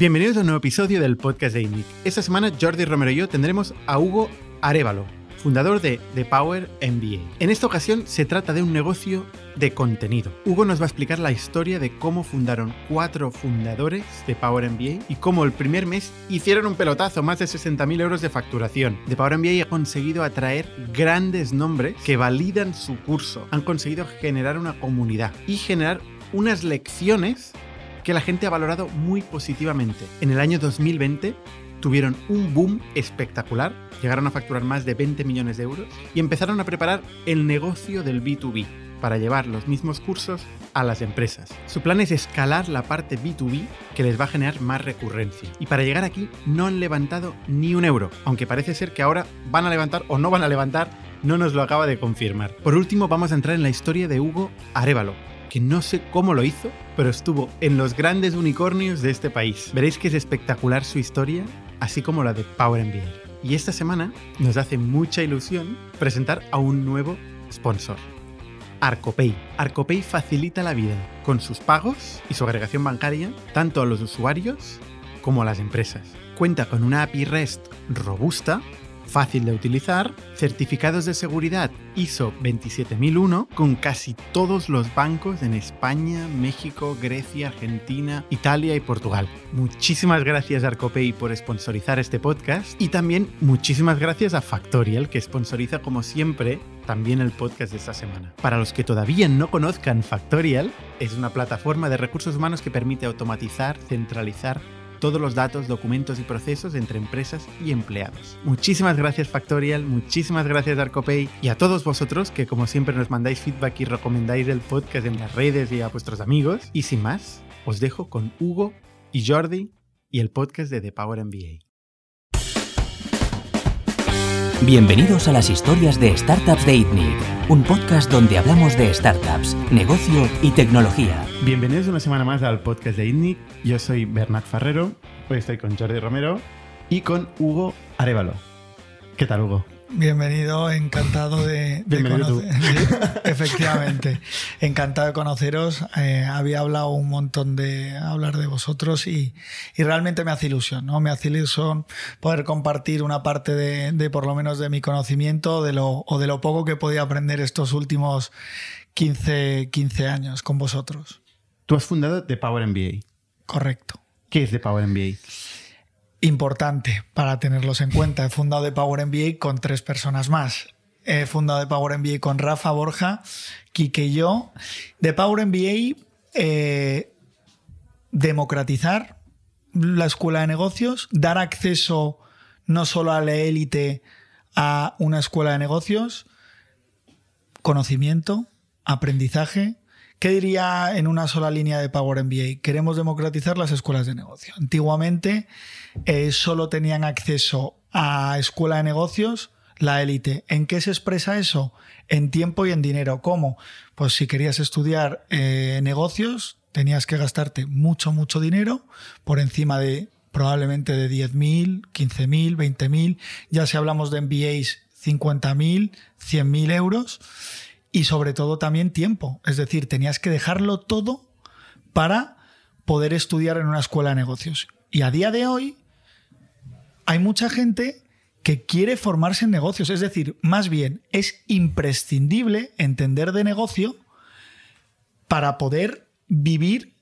Bienvenidos a un nuevo episodio del podcast de INNIC. Esta semana Jordi Romero y yo tendremos a Hugo Arevalo, fundador de The Power MBA. En esta ocasión se trata de un negocio de contenido. Hugo nos va a explicar la historia de cómo fundaron cuatro fundadores de Power MBA y cómo el primer mes hicieron un pelotazo, más de 60.000 euros de facturación. The Power MBA ha conseguido atraer grandes nombres que validan su curso. Han conseguido generar una comunidad y generar unas lecciones que la gente ha valorado muy positivamente. En el año 2020 tuvieron un boom espectacular, llegaron a facturar más de 20 millones de euros y empezaron a preparar el negocio del B2B para llevar los mismos cursos a las empresas. Su plan es escalar la parte B2B que les va a generar más recurrencia. Y para llegar aquí no han levantado ni un euro, aunque parece ser que ahora van a levantar o no van a levantar, no nos lo acaba de confirmar. Por último vamos a entrar en la historia de Hugo Arevalo, que no sé cómo lo hizo, pero estuvo en los grandes unicornios de este país. Veréis que es espectacular su historia, así como la de Power MBA. Y esta semana nos hace mucha ilusión presentar a un nuevo sponsor. Arcopay. Arcopay facilita la vida con sus pagos y su agregación bancaria tanto a los usuarios como a las empresas. Cuenta con una API REST robusta fácil de utilizar, certificados de seguridad ISO 27001 con casi todos los bancos en España, México, Grecia, Argentina, Italia y Portugal. Muchísimas gracias Arcopay por sponsorizar este podcast y también muchísimas gracias a Factorial que sponsoriza como siempre también el podcast de esta semana. Para los que todavía no conozcan Factorial, es una plataforma de recursos humanos que permite automatizar, centralizar todos los datos, documentos y procesos entre empresas y empleados. Muchísimas gracias Factorial, muchísimas gracias Arcopay y a todos vosotros que como siempre nos mandáis feedback y recomendáis el podcast en las redes y a vuestros amigos. Y sin más, os dejo con Hugo y Jordi y el podcast de The Power MBA. Bienvenidos a las historias de Startups de ITNIC, un podcast donde hablamos de startups, negocio y tecnología. Bienvenidos una semana más al podcast de ITNIC. Yo soy Bernat Ferrero, hoy estoy con Jordi Romero y con Hugo Arevalo. ¿Qué tal, Hugo? Bienvenido, encantado de, conocer. Efectivamente, encantado de conoceros. Eh, había hablado un montón de hablar de vosotros y, realmente me hace ilusión, ¿no? Me hace ilusión poder compartir una parte de, por lo menos de mi conocimiento de lo, o de lo poco que he podido aprender estos últimos 15, 15 años con vosotros. Tú has fundado The Power MBA. Correcto. ¿Qué es The Power MBA? importante para tenerlos en cuenta. He fundado de Power MBA con tres personas más. He fundado de Power MBA con Rafa Borja, Kike y yo. De Power MBA, eh, democratizar la escuela de negocios, dar acceso no solo a la élite a una escuela de negocios, conocimiento, aprendizaje, ¿Qué diría en una sola línea de Power MBA? Queremos democratizar las escuelas de negocio. Antiguamente eh, solo tenían acceso a escuela de negocios la élite. ¿En qué se expresa eso? En tiempo y en dinero. ¿Cómo? Pues si querías estudiar eh, negocios, tenías que gastarte mucho, mucho dinero por encima de probablemente de 10.000, 15.000, 20.000. Ya si hablamos de MBAs, 50.000, 100.000 euros y sobre todo también tiempo. Es decir, tenías que dejarlo todo para poder estudiar en una escuela de negocios. Y a día de hoy hay mucha gente que quiere formarse en negocios. Es decir, más bien es imprescindible entender de negocio para poder vivir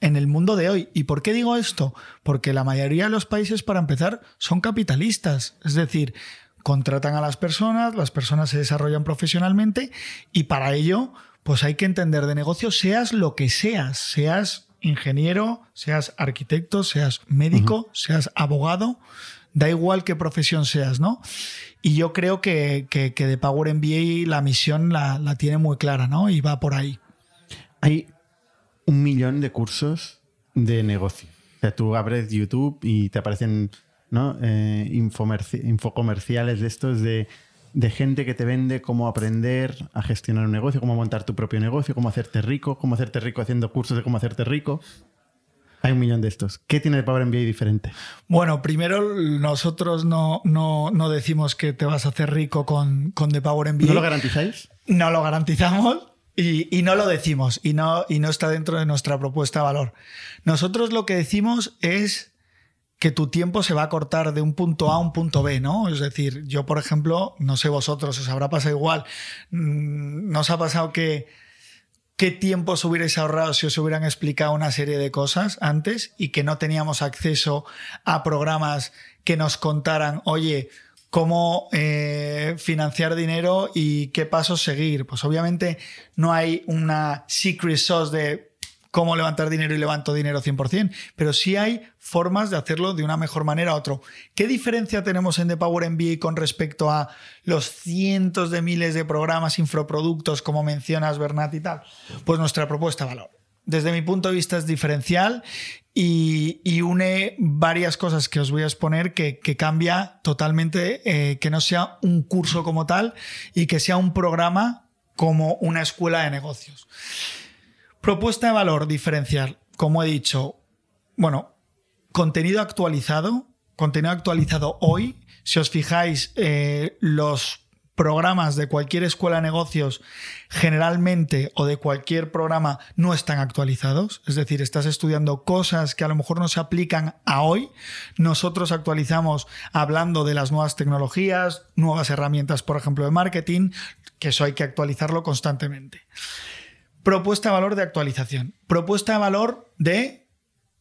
en el mundo de hoy. ¿Y por qué digo esto? Porque la mayoría de los países, para empezar, son capitalistas. Es decir, contratan a las personas, las personas se desarrollan profesionalmente y para ello pues hay que entender de negocio, seas lo que seas, seas ingeniero, seas arquitecto, seas médico, seas abogado, da igual qué profesión seas, ¿no? Y yo creo que, que, de Power MBA la misión la, la, tiene muy clara, ¿no? Y va por ahí. Hay un millón de cursos de negocio. O sea, tú abres YouTube y te aparecen ¿no? Eh, infocomerciales de estos de, gente que te vende cómo aprender a gestionar un negocio, cómo montar tu propio negocio, cómo hacerte rico, cómo hacerte rico haciendo cursos de cómo hacerte rico. Hay un millón de estos. ¿Qué tiene el Power MBA diferente? Bueno, primero nosotros no, no, decimos que te vas a hacer rico con, con The Power MBA. ¿No lo garantizáis? No lo garantizamos. Y, no lo decimos y no, y no está dentro de nuestra propuesta de valor. Nosotros lo que decimos es que tu tiempo se va a cortar de un punto A a un punto B, ¿no? Es decir, yo, por ejemplo, no sé vosotros, os habrá pasado igual. Mm, ¿No os ha pasado que qué tiempo os hubierais ahorrado si os hubieran explicado una serie de cosas antes y que no teníamos acceso a programas que nos contaran, oye, cómo eh, financiar dinero y qué pasos seguir? Pues obviamente no hay una secret sauce de cómo levantar dinero y levanto dinero 100%, pero sí hay formas de hacerlo de una mejor manera a otro. ¿Qué diferencia tenemos en The Power MBA con respecto a los cientos de miles de programas, infoproductos, como mencionas Bernat y tal? Pues nuestra propuesta de valor. Desde mi punto de vista es diferencial y, une varias cosas que os voy a exponer que, cambia totalmente, eh, que no sea un curso como tal y que sea un programa como una escuela de negocios. Propuesta de valor diferencial, como he dicho, bueno, contenido actualizado, contenido actualizado hoy. Si os fijáis, eh, los programas de cualquier escuela de negocios generalmente o de cualquier programa no están actualizados. Es decir, estás estudiando cosas que a lo mejor no se aplican a hoy. Nosotros actualizamos hablando de las nuevas tecnologías, nuevas herramientas, por ejemplo, de marketing, que eso hay que actualizarlo constantemente. Propuesta de valor de actualización. Propuesta de valor de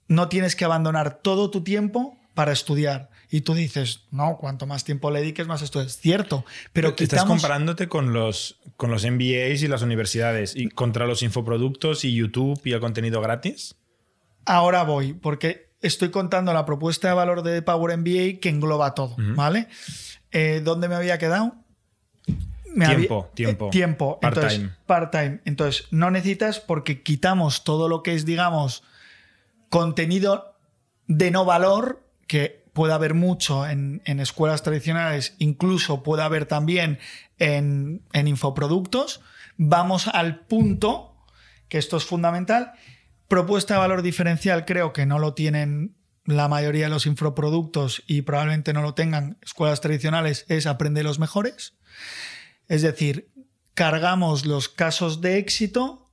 no tienes que abandonar todo tu tiempo para estudiar. Y tú dices, no, cuanto más tiempo le dediques, más esto es cierto. Pero quitamos... Estás comparándote con los, con los MBAs y las universidades y contra los infoproductos y YouTube y el contenido gratis. Ahora voy, porque estoy contando la propuesta de valor de Power MBA que engloba todo, ¿vale? Eh, ¿Dónde me había quedado? Tiempo, tiempo. Eh, tiempo. Part-time. Part-time. Entonces, no necesitas porque quitamos todo lo que es, digamos, contenido de no valor, que puede haber mucho en, escuelas tradicionales, incluso puede haber también en, en infoproductos. Vamos al punto, que esto es fundamental. Propuesta de valor diferencial, creo que no lo tienen la mayoría de los infoproductos y probablemente no lo tengan escuelas tradicionales, es aprender los mejores. Es decir, cargamos los casos de éxito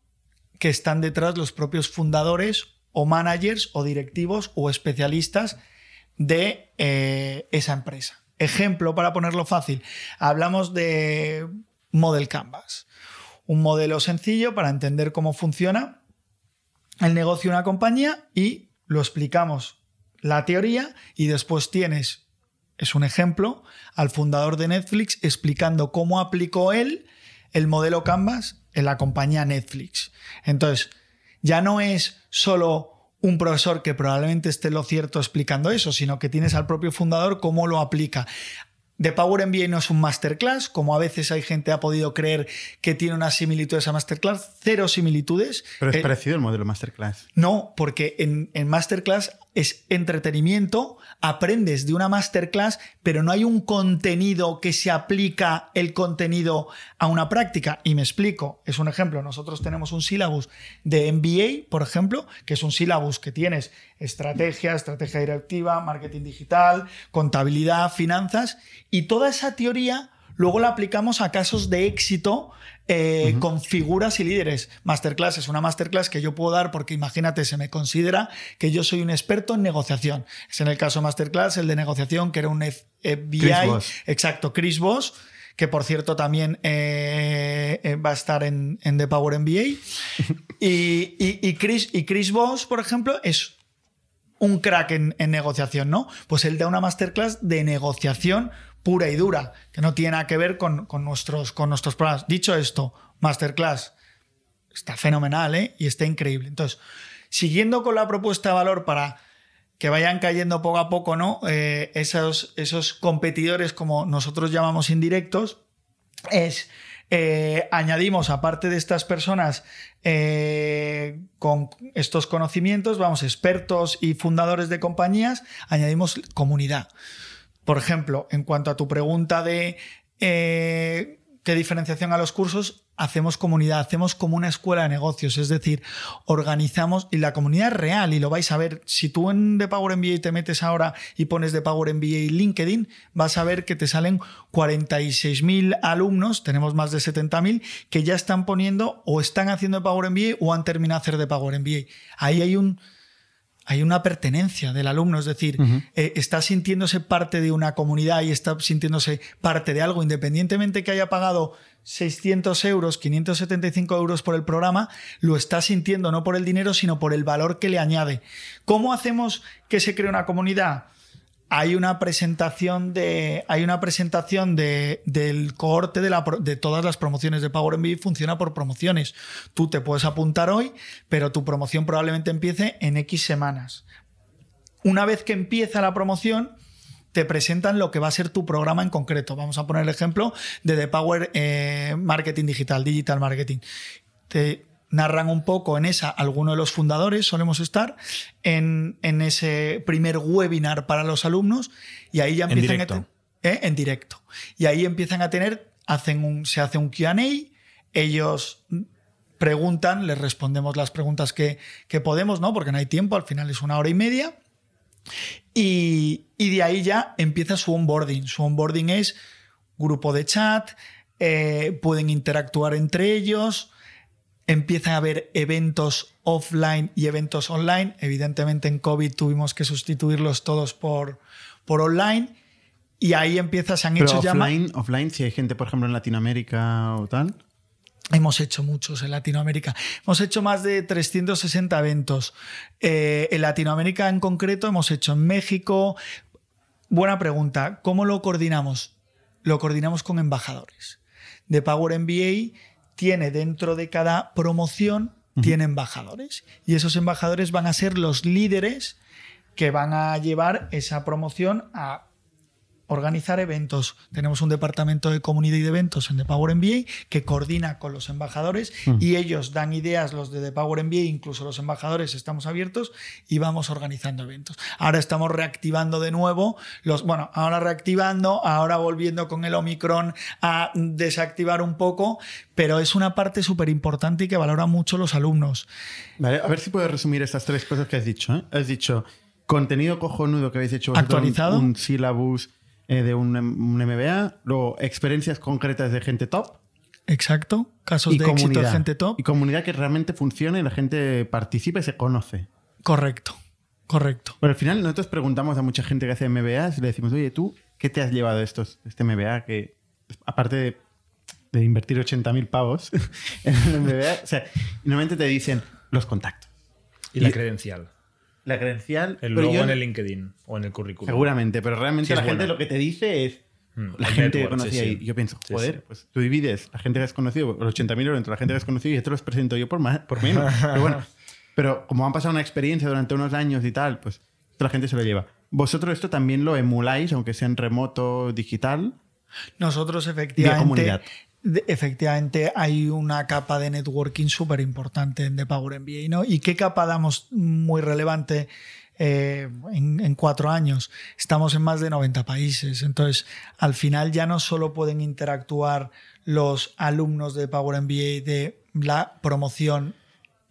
que están detrás los propios fundadores o managers o directivos o especialistas de eh, esa empresa. Ejemplo, para ponerlo fácil, hablamos de Model Canvas, un modelo sencillo para entender cómo funciona el negocio de una compañía y lo explicamos la teoría y después tienes es un ejemplo, al fundador de Netflix explicando cómo aplicó él el modelo Canvas en la compañía Netflix. Entonces, ya no es solo un profesor que probablemente esté lo cierto explicando eso, sino que tienes al propio fundador cómo lo aplica. The Power MBA no es un masterclass, como a veces hay gente ha podido creer que tiene una similitud a masterclass, cero similitudes. Pero es eh, parecido el modelo masterclass. No, porque en, en masterclass es entretenimiento, aprendes de una masterclass, pero no hay un contenido que se aplica el contenido a una práctica. Y me explico, es un ejemplo, nosotros tenemos un sílabus de MBA, por ejemplo, que es un sílabus que tienes estrategia, estrategia directiva, marketing digital, contabilidad, finanzas, y toda esa teoría luego la aplicamos a casos de éxito eh, con figuras y líderes. Masterclass es una masterclass que yo puedo dar porque imagínate, se me considera que yo soy un experto en negociación. Es en el caso Masterclass, el de negociación, que era un FBI. Exacto, Chris Voss que por cierto también eh, eh, va a estar en, The Power MBA. y, Chris, y Chris Voss, por ejemplo, es un crack en, negociación, ¿no? Pues él da una masterclass de negociación pura y dura, que no tiene nada que ver con, nuestros, con nuestros programas. Dicho esto, Masterclass está fenomenal ¿eh? y está increíble. Entonces, siguiendo con la propuesta de valor para que vayan cayendo poco a poco ¿no? Eh, esos, esos competidores, como nosotros llamamos indirectos, es eh, añadimos, aparte de estas personas con estos conocimientos, vamos, expertos y fundadores de compañías, añadimos comunidad. Por ejemplo, en cuanto a tu pregunta de eh, qué diferenciación a los cursos, hacemos comunidad, hacemos como una escuela de negocios, es decir, organizamos y la comunidad real y lo vais a ver. Si tú en The Power MBA te metes ahora y pones The Power MBA LinkedIn, vas a ver que te salen 46.000 alumnos, tenemos más de 70.000, que ya están poniendo o están haciendo The Power MBA o han terminado de hacer The Power MBA. Ahí hay un hay una pertenencia del alumno, es decir, eh, está sintiéndose parte de una comunidad y está sintiéndose parte de algo, independientemente que haya pagado 600 euros, 575 euros por el programa, lo está sintiendo no por el dinero, sino por el valor que le añade. ¿Cómo hacemos que se cree una comunidad? Hay una presentación de hay una presentación de, del cohorte de, todas las promociones de Power MBA funciona por promociones. Tú te puedes apuntar hoy, pero tu promoción probablemente empiece en X semanas. Una vez que empieza la promoción, te presentan lo que va a ser tu programa en concreto. Vamos a poner el ejemplo de The Power eh, Marketing Digital, Digital Marketing. Narran un poco en esa, algunos de los fundadores solemos estar en, ese primer webinar para los alumnos y ahí ya empiezan en directo. A ¿eh? en directo. Y ahí empiezan a tener, hacen un, se hace un QA, ellos preguntan, les respondemos las preguntas que, podemos, ¿no? Porque no hay tiempo, al final es una hora y media. Y, de ahí ya empieza su onboarding. Su onboarding es grupo de chat, eh, pueden interactuar entre ellos, empiezan a haber eventos offline y eventos online. Evidentemente en COVID tuvimos que sustituirlos todos por, por online. Y ahí empieza, se han hecho offline, offline, si hay gente, por ejemplo, en Latinoamérica o tal. Hemos hecho muchos en Latinoamérica. Hemos hecho más de 360 eventos. Eh, en Latinoamérica en concreto hemos hecho en México. Buena pregunta. ¿Cómo lo coordinamos? Lo coordinamos con embajadores. De Power MBA tiene dentro de cada promoción, tiene embajadores. Y esos embajadores van a ser los líderes que van a llevar esa promoción a organizar eventos. Tenemos un departamento de comunidad y de eventos en The Power MBA que coordina con los embajadores mm. y ellos dan ideas, los de The Power MBA, incluso los embajadores estamos abiertos y vamos organizando eventos. Ahora estamos reactivando de nuevo los, bueno, ahora reactivando, ahora volviendo con el Omicron a desactivar un poco, pero es una parte súper importante y que valoran mucho los alumnos. Vale, a ver si puedo resumir estas tres cosas que has dicho. ¿eh? Has dicho contenido cojonudo que habéis hecho actualizado, un, un syllabus eh, de un, MBA, luego experiencias concretas de gente top. Exacto, casos de éxito de gente top. Y comunidad que realmente funcione y la gente participe y se conoce. Correcto, correcto. Pero al final nosotros preguntamos a mucha gente que hace MBA y le decimos, oye, ¿tú qué te has llevado de estos, este MBA? Que aparte de, de invertir 80.000 pavos en el MBA, o sea, normalmente te dicen los contactos. Y, la credencial. La credencial. El logo en el LinkedIn o en el currículum. Seguramente, pero realmente la gente lo que te dice es. Hmm, la gente que conocía y yo pienso, joder, pues tú divides la gente que has conocido, los 80.000 euros entre la gente que has conocido y te los presento yo por, más, por menos. pero bueno, pero como han pasado una experiencia durante unos años y tal, pues la gente se lo lleva. ¿Vosotros esto también lo emuláis, aunque sea en remoto digital? Nosotros efectivamente efectivamente hay una capa de networking súper importante en The Power MBA, ¿no? ¿Y qué capa damos muy relevante eh, en, cuatro años? Estamos en más de 90 países, entonces al final ya no solo pueden interactuar los alumnos de Power MBA de la promoción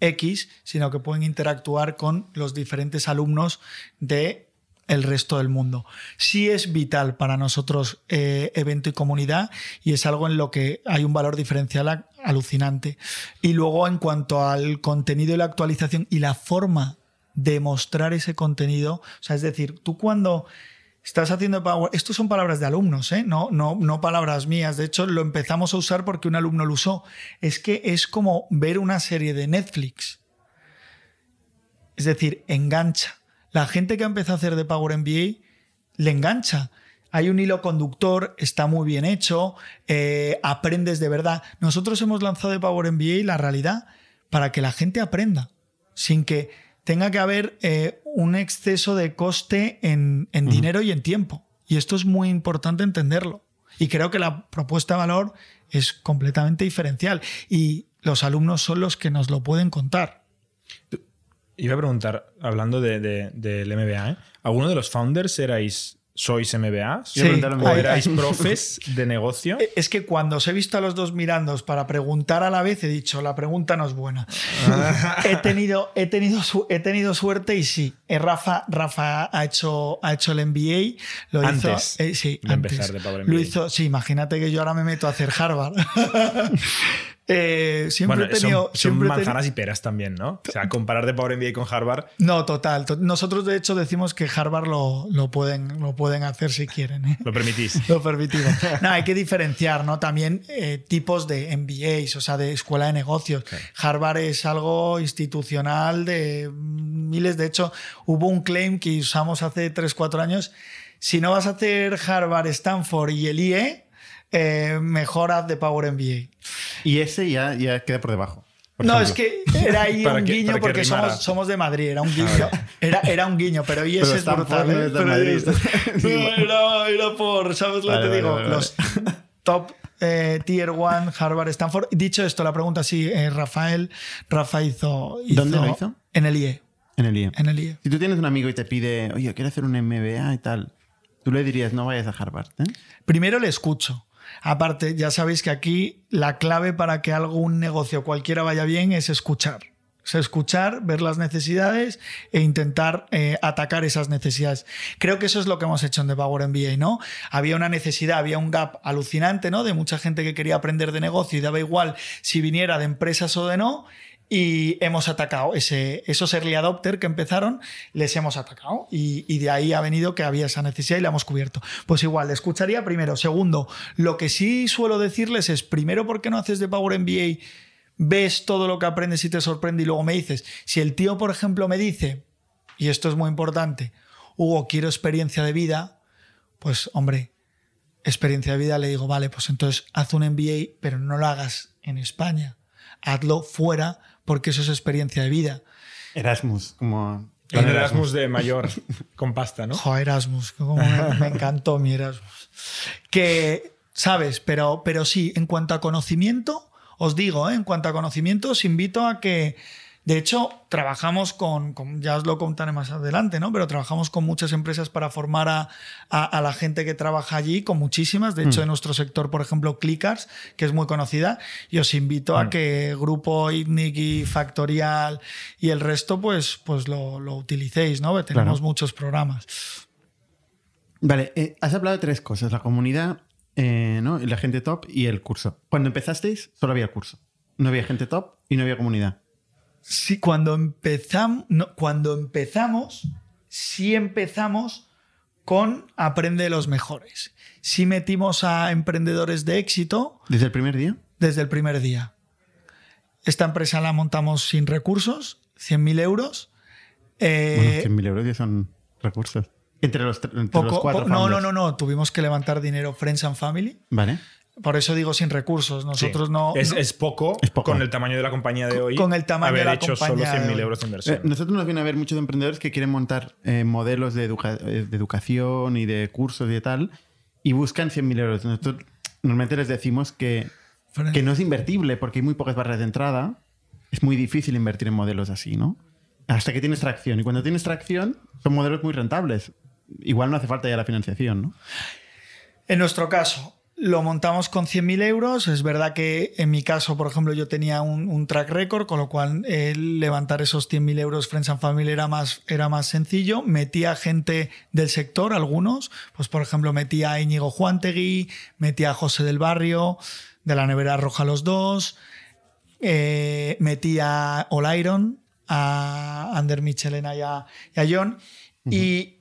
X, sino que pueden interactuar con los diferentes alumnos de el resto del mundo. Sí es vital para nosotros eh, evento y comunidad y es algo en lo que hay un valor diferencial alucinante. Y luego en cuanto al contenido y la actualización y la forma de mostrar ese contenido, o sea, es decir, tú cuando estás haciendo Power, esto son palabras de alumnos, ¿eh? no, no, no palabras mías, de hecho lo empezamos a usar porque un alumno lo usó, es que es como ver una serie de Netflix. Es decir, engancha la gente que ha empezado a hacer de Power MBA le engancha. Hay un hilo conductor, está muy bien hecho, eh, aprendes de verdad. Nosotros hemos lanzado de Power MBA la realidad para que la gente aprenda, sin que tenga que haber eh, un exceso de coste en, dinero y en tiempo. Y esto es muy importante entenderlo. Y creo que la propuesta de valor es completamente diferencial. Y los alumnos son los que nos lo pueden contar. Iba a preguntar, hablando de, del MBA, ¿eh? ¿alguno de los founders erais ¿Sois MBA? Sí, ¿O erais profes de negocio? Eh, es que cuando os he visto a los dos mirando para preguntar a la vez, he dicho, la pregunta no es buena. he, tenido, he, tenido he tenido suerte y sí. Eh, Rafa, Rafa ha, hecho, ha hecho el MBA. Lo antes hizo, sí, de empezar de Power MBA. Lo hizo, sí, imagínate que yo ahora me meto a hacer Harvard. Eh, siempre Bueno, he tenido. son, siempre manzanas y peras también, ¿no? O sea, comparar de Power MBA con Harvard. No, total. to- Nosotros, de hecho, decimos que Harvard lo, lo pueden, lo pueden hacer si quieren. ¿eh? Lo permitís. Lo permitimos. No, hay que diferenciar, ¿no? También eh, tipos de MBAs, o sea, de escuela de negocios. Harvard es algo institucional de miles. De hecho, hubo un claim que usamos hace 3-4 años. Si no vas a hacer Harvard, Stanford y el IE, eh, mejor haz de Power MBA. Y ese ya, ya queda por debajo. por no, ejemplo. es que era ahí un guiño que porque somos, somos de Madrid, era un guiño. Era, era un guiño, pero IES Pero es brutal. ¿eh? Pero Madrid. No, era, era por, ¿sabes lo Vale, que te vale, digo? vale, vale. Los top eh, tier 1, Harvard, Stanford. Dicho esto, la pregunta sí, eh, Rafael, Rafa hizo, hizo- ¿Dónde lo hizo? En el IE. En el IE. En el IE. Si tú tienes un amigo y te pide, oye, quiero hacer un MBA y tal, tú le dirías, no vayas a Harvard. ¿eh? Primero le escucho. Aparte, ya sabéis que aquí la clave para que algo, un negocio cualquiera vaya bien es escuchar. Es escuchar, ver las necesidades e intentar eh, atacar esas necesidades. Creo que eso es lo que hemos hecho en The Power MBA, ¿no? Había una necesidad, había un gap alucinante, ¿no? De mucha gente que quería aprender de negocio y daba igual si viniera de empresas o de no. Y hemos atacado ese, esos early adopter que empezaron, les hemos atacado. Y, de ahí ha venido que había esa necesidad y la hemos cubierto. Pues igual, le escucharía primero. Segundo, lo que sí suelo decirles es, primero, ¿por qué no haces de Power MBA? Ves todo lo que aprendes y te sorprende y luego me dices, si el tío, por ejemplo, me dice, y esto es muy importante, Hugo, quiero experiencia de vida, pues hombre, experiencia de vida, le digo, vale, pues entonces haz un MBA, pero no lo hagas en España. Hazlo fuera porque eso es experiencia de vida. Erasmus, como... Un Erasmus de mayor con pasta, ¿no? Jo, Erasmus, como me, me encantó mi Erasmus. Que, ¿sabes? Pero, pero sí, en cuanto a conocimiento, os digo, ¿eh? en cuanto a conocimiento, os invito a que, de hecho, trabajamos con, con- ya os lo contaré más adelante, ¿no? Pero trabajamos con muchas empresas para formar a, a- a la gente que trabaja allí, con muchísimas. De hecho, en nuestro sector, por ejemplo, Clickers, que es muy conocida, y os invito a que Grupo ITNIC y Factorial y el resto, pues, pues lo, lo utilicéis, ¿no? Tenemos Claro. muchos programas. Vale, eh, has hablado de tres cosas, la comunidad, eh, ¿no? La gente top y el curso. Cuando empezasteis, solo había el curso. No había gente top y no había comunidad. Sí, cuando empezamos, cuando empezamos, sí empezamos con Aprende de los mejores. Sí metimos a emprendedores de éxito ¿Desde el primer día? desde el primer día. Esta empresa la montamos sin recursos, 100.000 euros. Eh, bueno, 100.000 euros ya son recursos. Entre los, tre- entre poco- los cuatro po- no, no, no, no. Tuvimos que levantar dinero Friends and Family. Vale. Por eso digo sin recursos. Nosotros Sí. no. Es, no- es poco, Es poco. con el tamaño de la compañía de hoy. con el tamaño haber de la hecho compañía solo de 100.000 hoy. euros de Eh, inversión. nosotros nos viene a ver muchos emprendedores que quieren montar eh, modelos de, educa- eh, de educación y de cursos y de tal y buscan 100.000 euros. Nosotros normalmente les decimos que, que no es invertible porque hay muy pocas barreras de entrada. Es muy difícil invertir en modelos así, ¿no? Hasta que tienes tracción. Y cuando tienes tracción, son modelos muy rentables. Igual no hace falta ya la financiación, ¿no? En nuestro caso, lo montamos con 100.000 euros. Es verdad que en mi caso, por ejemplo, yo tenía un, un track record, con lo cual eh, levantar esos 100.000 euros Friends and Family era más, era más sencillo. Metía gente del sector, algunos. Pues, por ejemplo, metía a Íñigo Juantegui, metía a José del Barrio, de la Nevera Roja los dos. Eh, metía a Olairon, a Ander Michelena y a, y a John. Y,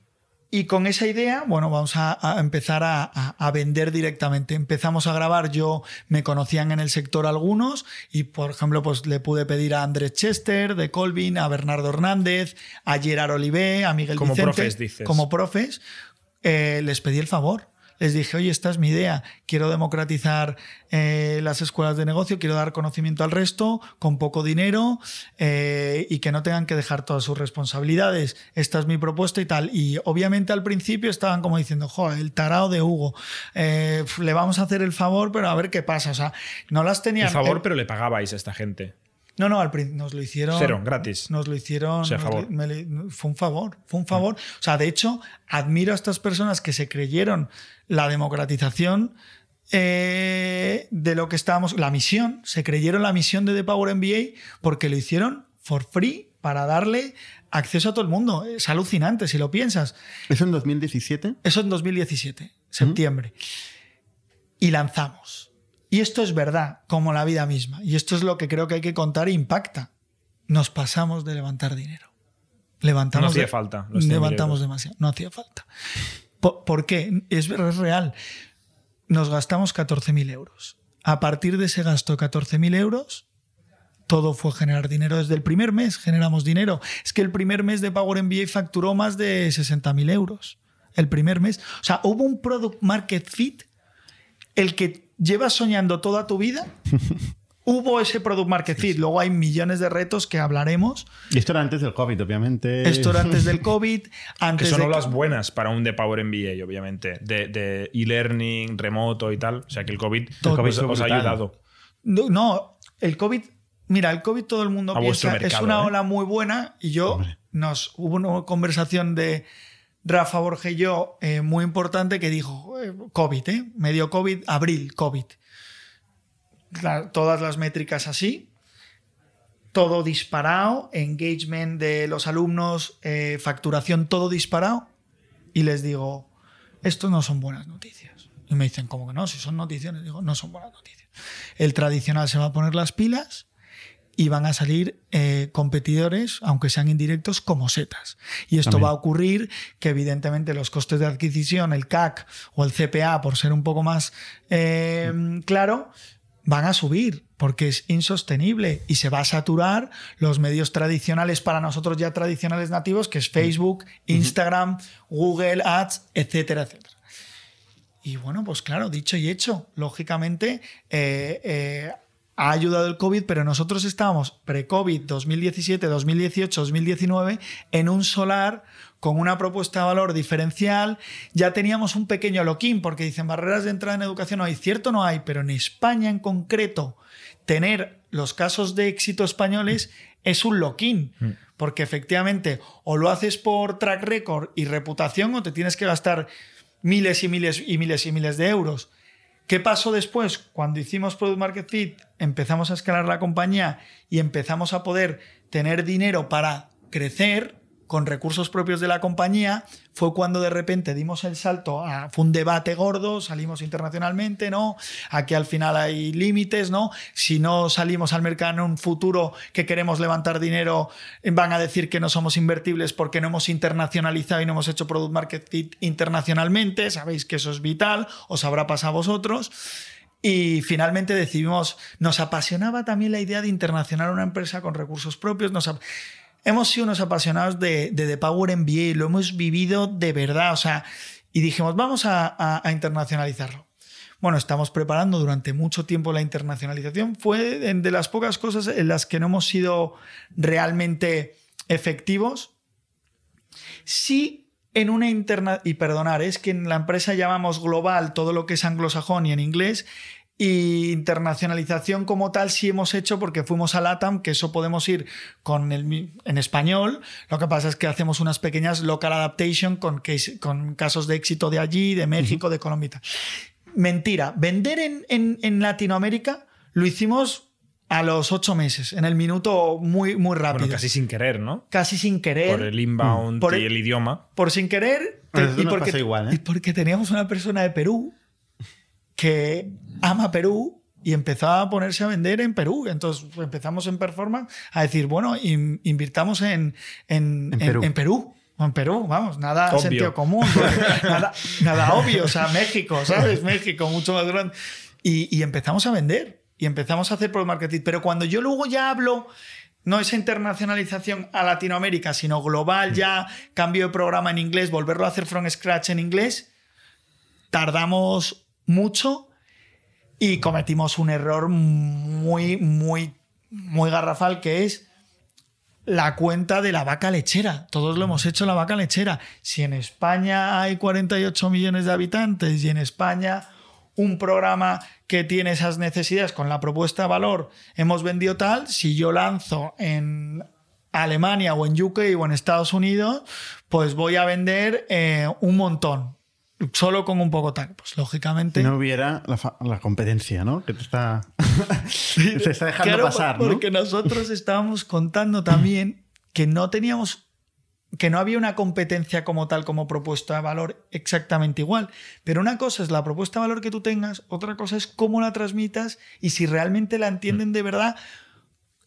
y con esa idea, bueno, vamos a, a empezar a, a- a vender directamente. Empezamos a grabar, yo me conocían en el sector algunos y, por ejemplo, pues le pude pedir a Andrés Chester de Colvin, a Bernardo Hernández, a Gerard Olivé, a Miguel Como Vicente. profes, dices. Como profes, eh, les pedí el favor. Les dije, oye, esta es mi idea. Quiero democratizar eh, las escuelas de negocio, quiero dar conocimiento al resto con poco dinero eh, y que no tengan que dejar todas sus responsabilidades. Esta es mi propuesta y tal. Y obviamente al principio estaban como diciendo, joder, el tarao de Hugo. Eh, le vamos a hacer el favor, pero a ver qué pasa. O sea, no las tenían. Por favor, pero le pagabais a esta gente. no, no, al nos lo hicieron. Cero, gratis. Nos lo hicieron. O sea, nos favor. le- me le- fue un favor, fue un favor. O sea, de hecho, admiro a estas personas que se creyeron la democratización eh, de lo que estábamos, la misión, se creyeron la misión de The Power MBA porque lo hicieron for free para darle acceso a todo el mundo. Es alucinante si lo piensas. ¿Eso en 2017? Eso en 2017, septiembre. Y lanzamos. Y esto es verdad, como la vida misma. Y esto es lo que creo que hay que contar e impacta. Nos pasamos de levantar dinero. Levantamos No hacía de- falta los 100.000 Levantamos demasiado. No hacía falta. ¿Por, qué? Es, es real. Nos gastamos 14.000 euros. A partir de ese gasto de 14.000 euros, todo fue generar dinero. Desde el primer mes generamos dinero. Es que el primer mes de Power MBA facturó más de 60.000 euros. El primer mes. O sea, hubo un product market fit, el que llevas soñando toda tu vida. hubo ese product market fit. Luego hay millones de retos que hablaremos. Y esto era antes del COVID, obviamente. Esto era antes del COVID, Que antes son de olas buenas para un de Power MBA, obviamente. De de e-learning, remoto y tal. O sea que el COVID, Todo. os- COVID fue os, ha ayudado. No, no, el COVID, mira, el COVID todo el mundo A piensa es una ¿eh? ola muy buena y yo Hombre. nos hubo una conversación de Rafa Borges y yo eh, muy importante que dijo eh, COVID, ¿eh? medio COVID, abril, COVID. Todas las métricas así, todo disparado, engagement de los alumnos, eh, facturación, todo disparado. Y les digo, esto no son buenas noticias. Y me dicen, ¿cómo que no? Si son noticias, Les digo, no son buenas noticias. El tradicional se va a poner las pilas y van a salir eh, competidores, aunque sean indirectos, como setas. Y esto va a ocurrir que evidentemente los costes de adquisición, el CAC o el CPA, por ser un poco más eh, claro, van a subir porque es insostenible y se va a saturar los medios tradicionales para nosotros ya tradicionales nativos, que es Facebook, Instagram, Google Ads, etcétera, etcétera. Y bueno, pues claro, dicho y hecho, lógicamente eh, eh, ha ayudado el COVID, pero nosotros estábamos pre-COVID 2017, 2018, 2019 en un solar con una propuesta de valor diferencial. Ya teníamos un pequeño lock-in, porque dicen barreras de entrada en educación no hay. Cierto no hay, pero en España en concreto, tener los casos de éxito españoles es un lock-in. Porque efectivamente, o lo haces por track record y reputación, o te tienes que gastar miles y miles y miles y miles de euros. ¿Qué pasó después? Cuando hicimos Product Market Fit, empezamos a escalar la compañía y empezamos a poder tener dinero para crecer con recursos propios de la compañía, fue cuando de repente dimos el salto fue un debate gordo, salimos internacionalmente, ¿no? Aquí al final hay límites, ¿no? Si no salimos al mercado en un futuro que queremos levantar dinero, van a decir que no somos invertibles porque no hemos internacionalizado y no hemos hecho product market fit internacionalmente, sabéis que eso es vital, os habrá pasado a vosotros. Y finalmente decidimos, nos apasionaba también la idea de internacionar una empresa con recursos propios, hemos sido unos apasionados de, The Power MBA, lo hemos vivido de verdad, o sea, y dijimos, vamos a, a- internacionalizarlo. Bueno, estamos preparando durante mucho tiempo la internacionalización. Fue de de las pocas cosas en las que no hemos sido realmente efectivos. Sí, en una interna... Y perdonar, es que en la empresa llamamos global todo lo que es anglosajón y en inglés. Y internacionalización como tal sí hemos hecho porque fuimos a LATAM, que eso podemos ir con el, en español. Lo que pasa es que hacemos unas pequeñas local adaptation con, case- con casos de éxito de allí, de México, de Colombia. y tal. Mentira, vender en, en- en Latinoamérica lo hicimos a los ocho meses, en el minuto muy, muy rápido. Bueno, casi sin querer, ¿no? Casi sin querer. Por el inbound Por y el- el idioma. por sin querer. Igual, ¿eh? y porque teníamos una persona de Perú que ama Perú y empezaba a ponerse a vender en Perú. Entonces empezamos en performance a decir, bueno, in- invirtamos en, en, Perú. en Perú. En Perú, vamos, nada Obvio. sentido común, nada, nada obvio, o sea, México, ¿sabes? México, mucho más grande. Y, y empezamos a vender y empezamos a hacer product marketing. Pero cuando yo luego ya hablo, no esa internacionalización a Latinoamérica, sino global ya, cambio de programa en inglés, volverlo a hacer from scratch en inglés, tardamos mucho y cometimos un error muy, muy, muy garrafal que es la cuenta de la vaca lechera. Todos lo hemos hecho la vaca lechera. Si en España hay 48 millones de habitantes y en España un programa que tiene esas necesidades con la propuesta de valor hemos vendido tal, si yo lanzo en Alemania o en UK o en Estados Unidos, pues voy a vender eh, un montón. Solo con un poco tal. Pues lógicamente. No hubiera la, competencia, ¿no? Que te está, te está dejando Claro, pasar, ¿no? Porque nosotros estábamos contando también que no teníamos que no había una competencia como tal, como propuesta de valor exactamente igual. Pero una cosa es la propuesta de valor que tú tengas, otra cosa es cómo la transmitas y si realmente la entienden Mm. de verdad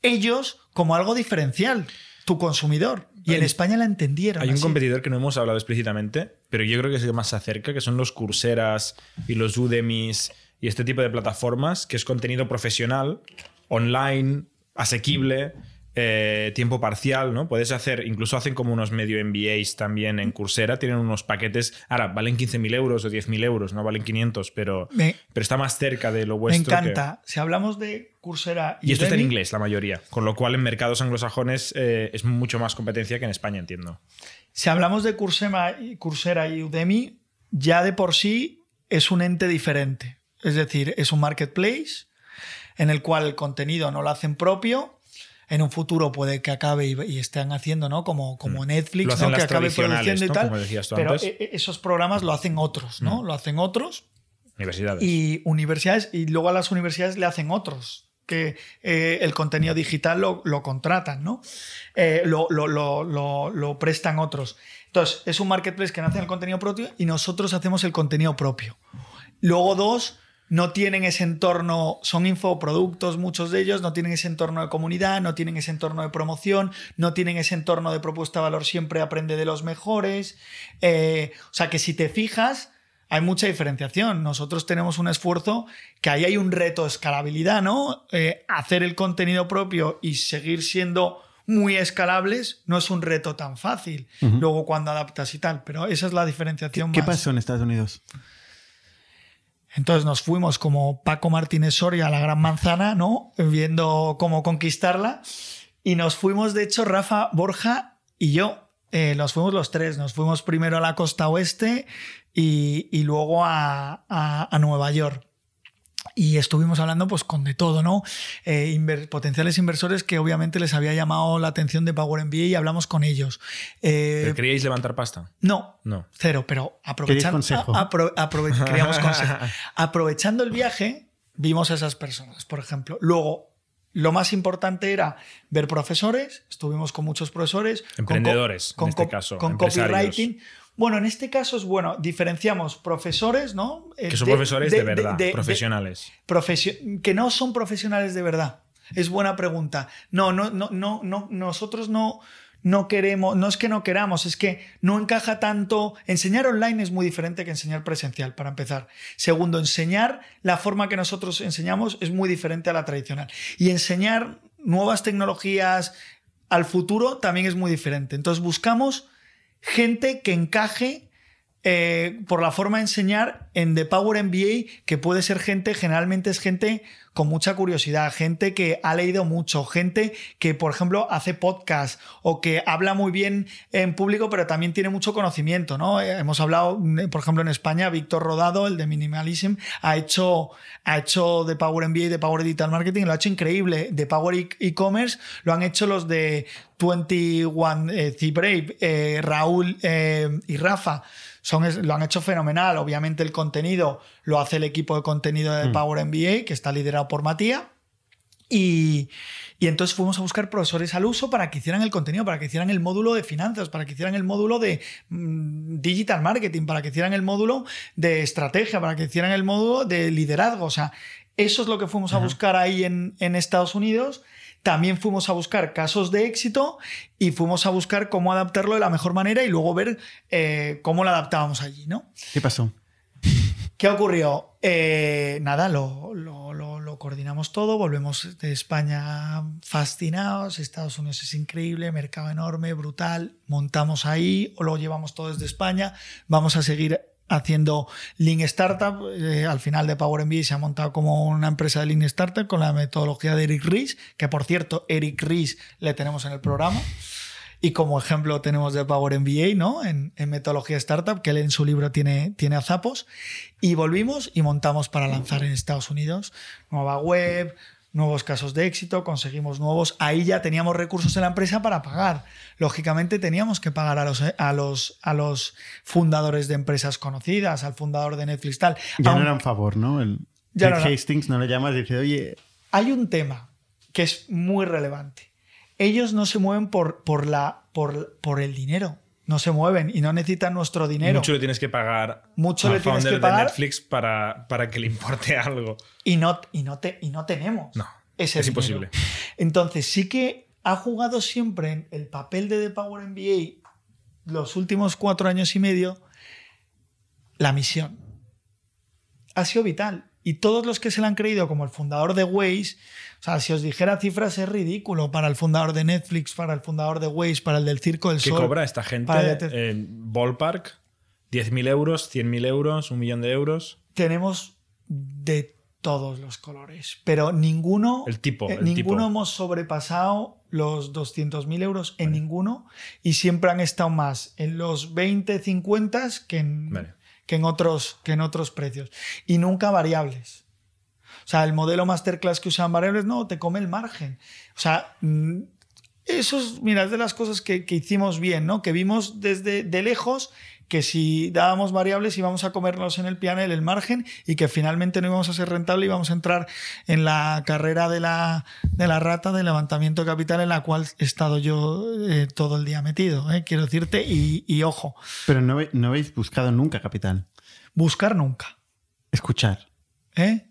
ellos como algo diferencial, tu consumidor. Y en Hay- España la entendieron. Hay un competidor que no hemos hablado explícitamente, pero yo creo que es el que más se acerca, que son los Courseiras y los Udemys y este tipo de plataformas, que es contenido profesional, online, asequible, eh, tiempo parcial, ¿no? Puedes hacer, incluso hacen como unos medio MBAs también en Coursera, tienen unos paquetes, ahora valen 15.000 euros o 10.000 euros, no valen 500, pero, Me, pero está más cerca de lo me vuestro. que- encanta. Si hablamos de Coursera Y esto está en inglés, la mayoría, con lo cual en mercados anglosajones eh, es mucho más competencia que en España, entiendo. Si hablamos de Coursera y, Coursera y Udemy, ya de por sí es un ente diferente. Es decir, es un marketplace en el cual el contenido no lo hacen propio. En un futuro puede que acabe y, y estén haciendo, ¿no? Como, como Netflix, Mm. Lo hacen ¿no? que acabe produciendo y tal. Como decías tú pero antes. e- e- esos programas lo hacen otros, ¿no? Mm. Lo hacen otros Universidades. y universidades, y luego a las universidades le hacen otros que eh, el contenido digital lo, lo contratan, ¿no? Eh, lo, lo- lo- prestan otros. Entonces, es un marketplace que nace en el contenido propio y nosotros hacemos el contenido propio. Luego, dos, no tienen ese entorno, son infoproductos, muchos de ellos, no tienen ese entorno de comunidad, no tienen ese entorno de promoción, no tienen ese entorno de propuesta de valor, siempre aprende de los mejores. Eh, o sea que si te fijas, hay mucha diferenciación. Nosotros tenemos un esfuerzo que ahí hay un reto de escalabilidad, ¿no? Eh, hacer el contenido propio y seguir siendo muy escalables no es un reto tan fácil. Luego cuando adaptas y tal, pero esa es la diferenciación ¿Qué más. pasó en Estados Unidos? Entonces nos fuimos como Paco Martínez Soria a la Gran Manzana, ¿no? Viendo cómo conquistarla. Y nos fuimos, de hecho, Rafa, Borja y yo. eh, nos fuimos los tres. Nos fuimos primero a la costa oeste y, luego a Nueva York. Y estuvimos hablando pues con de todo, ¿no? Eh, inver- potenciales inversores que obviamente les había llamado la atención de Power MBA y hablamos con ellos. Eh, ¿Pero ¿Queríais levantar pasta? no, No. Cero, pero aprovechando, consejo? apro- aprove- queríamos consejo. aprovechando el viaje, vimos a esas personas, por ejemplo. Luego, lo más importante era ver profesores, estuvimos con muchos profesores. con Emprendedores, en este co- caso, Con copywriting. Bueno, en este caso es bueno, diferenciamos profesores, ¿no? Eh, Que son profesores de, verdad, de- profesionales. profesio- que no son profesionales de verdad. Es buena pregunta. No, no, no, no, no, nosotros no, no queremos, no es que no queramos, es que no encaja tanto. Enseñar online es muy diferente que enseñar presencial, para empezar. Segundo, enseñar la forma que nosotros enseñamos es muy diferente a la tradicional. Y enseñar nuevas tecnologías al futuro también es muy diferente. Entonces buscamos gente que encaje eh, por la forma de enseñar en The Power MBA, que puede ser gente, generalmente es gente con mucha curiosidad, gente que ha leído mucho, gente que, por ejemplo, hace podcast o que habla muy bien en público, pero también tiene mucho conocimiento, ¿no? Eh, hemos hablado, mm, por ejemplo, en España, Víctor Rodado, el de Minimalism, ha hecho, ha hecho de Power MBA y de Power Digital Marketing, lo ha hecho increíble. De Power E- E-Commerce lo han hecho los de 21 eh, C-Brave, eh, Raúl eh, y Rafa son, lo han hecho fenomenal. Obviamente el contenido lo hace el equipo de contenido de Mm. Power MBA, que está liderado por Matías. Y, y entonces fuimos a buscar profesores al uso para que hicieran el contenido, para que hicieran el módulo de finanzas, para que hicieran el módulo de mm, digital marketing, para que hicieran el módulo de estrategia, para que hicieran el módulo de liderazgo. O sea, eso es lo que fuimos a buscar ahí en, en Estados Unidos. También fuimos a buscar casos de éxito y fuimos a buscar cómo adaptarlo de la mejor manera y luego ver eh, cómo lo adaptábamos allí, ¿no? ¿Qué pasó? ¿Qué ocurrió? Eh, nada, lo, lo- lo- lo coordinamos todo, volvemos de España fascinados, Estados Unidos es increíble, mercado enorme, brutal, montamos ahí, o lo llevamos todo desde España, vamos a seguir haciendo Lean Startup, eh, al final de Power MBA se ha montado como una empresa de Lean Startup con la metodología de Eric Ries, que por cierto, Eric Ries le tenemos en el programa. Y como ejemplo tenemos de Power MBA, ¿no? En, metodología startup, que él en su libro tiene, tiene a zapos. Y volvimos y montamos para lanzar en Estados Unidos nueva web, nuevos casos de éxito, conseguimos nuevos. Ahí ya teníamos recursos en la empresa para pagar. Lógicamente teníamos que pagar a los, a los, a los fundadores de empresas conocidas, al fundador de Netflix, tal. Ya no era un favor, ¿no? El Ya no Hastings no le llamas y dice, oye, hay un tema que es muy relevante. ellos no se mueven por, por, la, por, por el dinero. No se mueven y no necesitan nuestro dinero. Mucho le tienes que pagar Mucho al le tienes founder que pagar. de Netflix para, para que le importe algo. Y no, y no, te, y no tenemos. No, ese es dinero. imposible. Entonces, sí que ha jugado siempre en el papel de The Power MBA los últimos cuatro años y medio la misión. Ha sido vital. Y todos los que se la han creído, como el fundador de Waze, sea, si os dijera cifras es ridículo para el fundador de Netflix, para el fundador de Waze, para el del Circo del ¿Qué Sol. cobra esta gente en ballpark? ¿10.000 euros? ¿100.000 euros? ¿Un millón de euros? Tenemos de todos los colores, pero ninguno, El tipo, eh, el ninguno tipo. hemos sobrepasado los 200.000 euros en ninguno y siempre han estado más en los 20, 50 que en, Vale. que en, otros, que en otros precios y nunca variables. O sea, el modelo masterclass que usan variables, no, te come el margen. O sea, mm, eso es, mira, es de las cosas que, que hicimos bien, ¿no? Que vimos desde de lejos que si dábamos variables íbamos a comernos en el pianel el margen y que finalmente no íbamos a ser rentable y íbamos a entrar en la carrera de la, de la rata de levantamiento de capital en la cual he estado yo eh, todo el día metido, ¿eh? quiero decirte, y, y ojo, Pero no, no habéis buscado nunca capital. buscar nunca, Escuchar. ¿eh?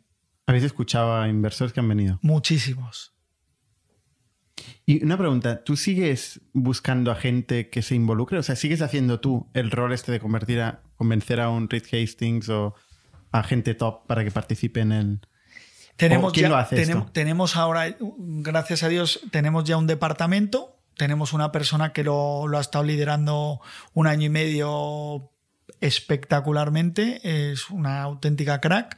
Habéis escuchado a inversores que han venido. muchísimos. Y una pregunta, ¿tú sigues buscando a gente que se involucre? O sea, ¿sigues haciendo tú el rol este de convertir a, convencer a un Reed Hastings o a gente top para que participe en el... Tenemos, ¿O quién ya- lo hace tenemos, esto? tenemos ahora, gracias a Dios, tenemos ya un departamento, tenemos una persona que lo, lo ha estado liderando un año y medio espectacularmente, es una auténtica crack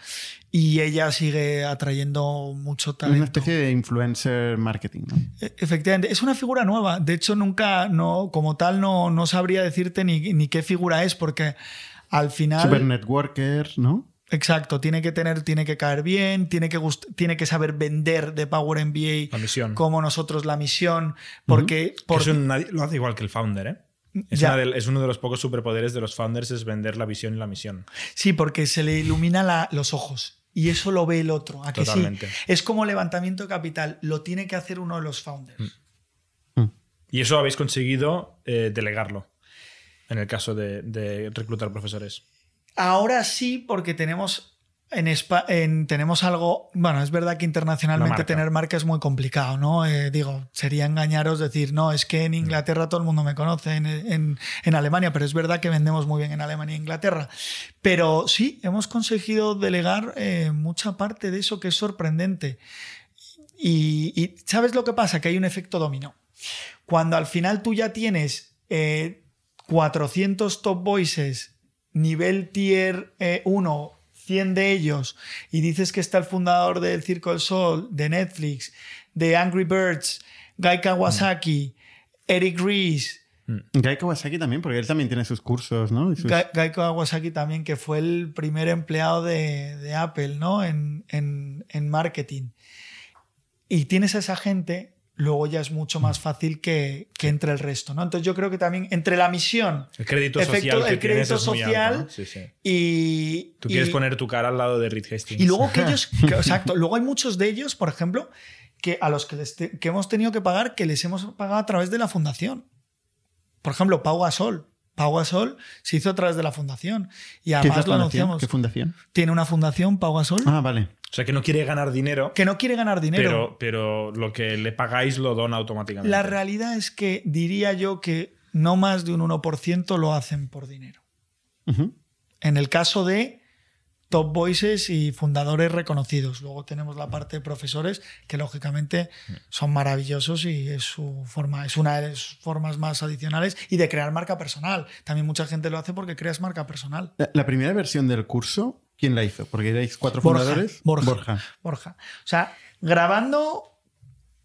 y ella sigue atrayendo mucho Es talento. una especie de influencer marketing, ¿no? E- Efectivamente, es una figura nueva. De hecho, nunca, no, como tal, no, no sabría decirte ni, ni qué figura es, porque al final. Super networker, ¿no? Exacto, tiene que tener, tiene que caer bien, tiene que, gust- tiene que saber vender de Power MBA La misión. como nosotros la misión, porque Que por- eso nadie lo hace igual que el founder, ¿eh? Es, Ya. uno de los pocos superpoderes de los founders es vender la visión y la misión. sí, porque se le ilumina la- los ojos y eso lo ve el otro. ¿a que sí? Totalmente. Es como levantamiento de capital, lo tiene que hacer uno de los founders. Mm. Y eso habéis conseguido eh, delegarlo en el caso de, de reclutar profesores. Ahora sí, porque tenemos en, Espa- en- tenemos algo. Bueno, es verdad que internacionalmente marca. tener marca es muy complicado, ¿no? Eh, digo, sería engañaros decir, no, es que en Inglaterra todo el mundo me conoce, en, en- en Alemania, pero es verdad que vendemos muy bien en Alemania e Inglaterra. Pero sí, hemos conseguido delegar eh, mucha parte de eso que es sorprendente. Y, y ¿sabes lo que pasa? Que hay un efecto dominó. Cuando al final tú ya tienes eh, 400 top voices, nivel tier 1, 100 de ellos, y dices que está el fundador del Circo del Sol, de Netflix, de Angry Birds, Guy Kawasaki, Eric Ries, Guy Kawasaki también, porque él también tiene sus cursos, ¿no? Sus- Guy, Guy Kawasaki también, que fue el primer empleado de, de Apple, ¿no? En, en- en marketing. Y tienes a esa gente, luego ya es mucho más fácil que, que entre el resto, ¿no? Entonces yo creo que también entre la misión El crédito Efecto- social el crédito social alto, ¿no? Sí, sí. y... Tú y- quieres poner tu cara al lado de Reed Hastings. Y luego que ellos, que- exacto, luego hay muchos de ellos, por ejemplo, que a los que, les te- que hemos tenido que pagar, que les hemos pagado a través de la fundación. Por ejemplo, Pau Gasol. Pau Gasol se hizo a través de la fundación. Y ¿Qué es la además lo anunciamos. ¿Qué fundación? Tiene una fundación, Pau Gasol, Ah, vale. O sea, que no quiere ganar dinero, que no quiere ganar dinero. pero, pero lo que le pagáis lo dona automáticamente. La realidad es que diría yo que no más de un 1% lo hacen por dinero. En el caso de top voices y fundadores reconocidos. Luego tenemos la parte de profesores que lógicamente son maravillosos y es su forma, es una de sus formas más adicionales y de crear marca personal. También mucha gente lo hace porque creas marca personal. La, la primera versión del curso, ¿quién la hizo? Porque erais cuatro Borja, fundadores. Borja. Borja. O sea, grabando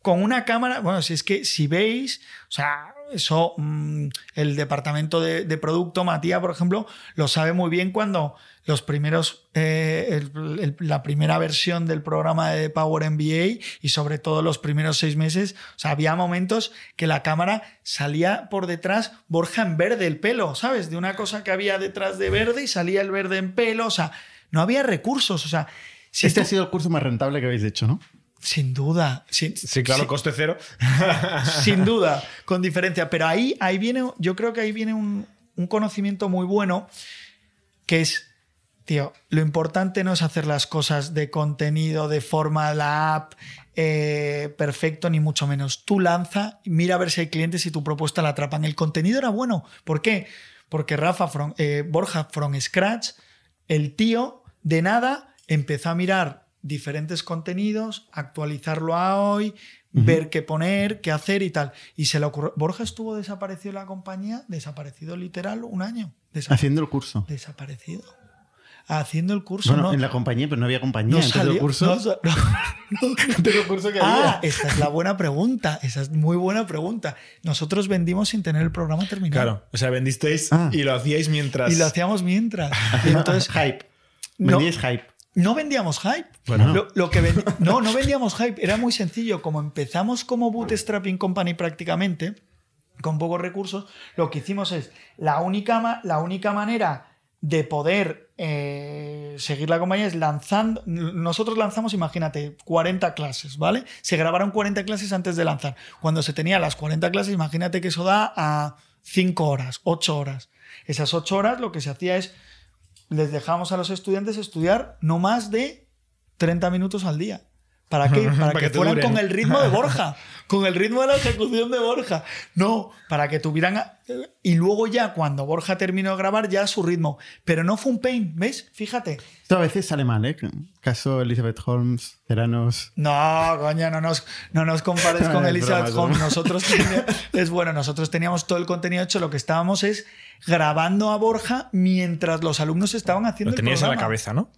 con una cámara, bueno, si es que si veis, o sea, eso, mm, el departamento de, de producto, Matías, por ejemplo, lo sabe muy bien cuando los primeros, eh, el- el- la primera versión del programa de Power MBA y sobre todo los primeros seis meses, o sea, había momentos que la cámara salía por detrás, Borja en verde el pelo, ¿sabes? De una cosa que había detrás de verde y salía el verde en pelo, o sea, no había recursos, o sea, si este tú- ha sido el curso más rentable que habéis hecho, ¿no? Sin duda. Sin, Sí, claro, sin- coste cero. sin duda, con diferencia. Pero ahí, ahí viene, yo creo que ahí viene un, un conocimiento muy bueno, que es, tío, lo importante no es hacer las cosas de contenido, de forma, la app, eh, perfecto, ni mucho menos. Tú lanza, mira a ver si hay clientes y tu propuesta la atrapan. El contenido era bueno. ¿Por qué? Porque Rafa, from- eh, Borja, from scratch, el tío, de nada, empezó a mirar diferentes contenidos, actualizarlo a hoy, ver qué poner, qué hacer y tal. Y se le ocurrió. Borja estuvo desaparecido en la compañía, desaparecido literal un año. Haciendo el curso. Desaparecido. Haciendo el curso. Bueno, no, en la compañía, pero no había compañía. no entonces el salió- curso. no no. Curso que Ah, había. esa es la buena pregunta. Esa es muy buena pregunta. Nosotros vendimos sin tener el programa terminado. Claro, o sea, vendisteis Ah. y lo hacíais mientras. Y lo hacíamos mientras. Y entonces, hype. No. Vendíais hype. no vendíamos hype. Bueno. Lo, lo que vendi- no, no vendíamos hype. Era muy sencillo. Como empezamos como Bootstrapping Company prácticamente, con pocos recursos, lo que hicimos es la única, la única manera de poder eh, seguir la compañía es lanzando. Nosotros lanzamos, imagínate, 40 clases, ¿vale? Se grabaron 40 clases antes de lanzar. Cuando se tenía las 40 clases, imagínate que eso da a 5 horas, 8 horas. Esas 8 horas lo que se hacía es les dejamos a los estudiantes estudiar no más de 30 minutos al día. ¿Para qué? Para, Para que, fueran duren. con el ritmo de Borja, con el ritmo de la ejecución de Borja. No, para que tuvieran... Y luego ya cuando Borja terminó de grabar, ya a su ritmo. Pero no fue un pain, ¿ves? Fíjate. Esto a veces sale mal, ¿eh? Caso Elizabeth Holmes, Ceranos. No, coño, no nos, no nos compares con Elizabeth Holmes. Nosotros teníamos, es bueno, nosotros teníamos todo el contenido hecho. Lo que estábamos es grabando a Borja mientras los alumnos estaban haciendo Lo teníais el en la cabeza, ¿no?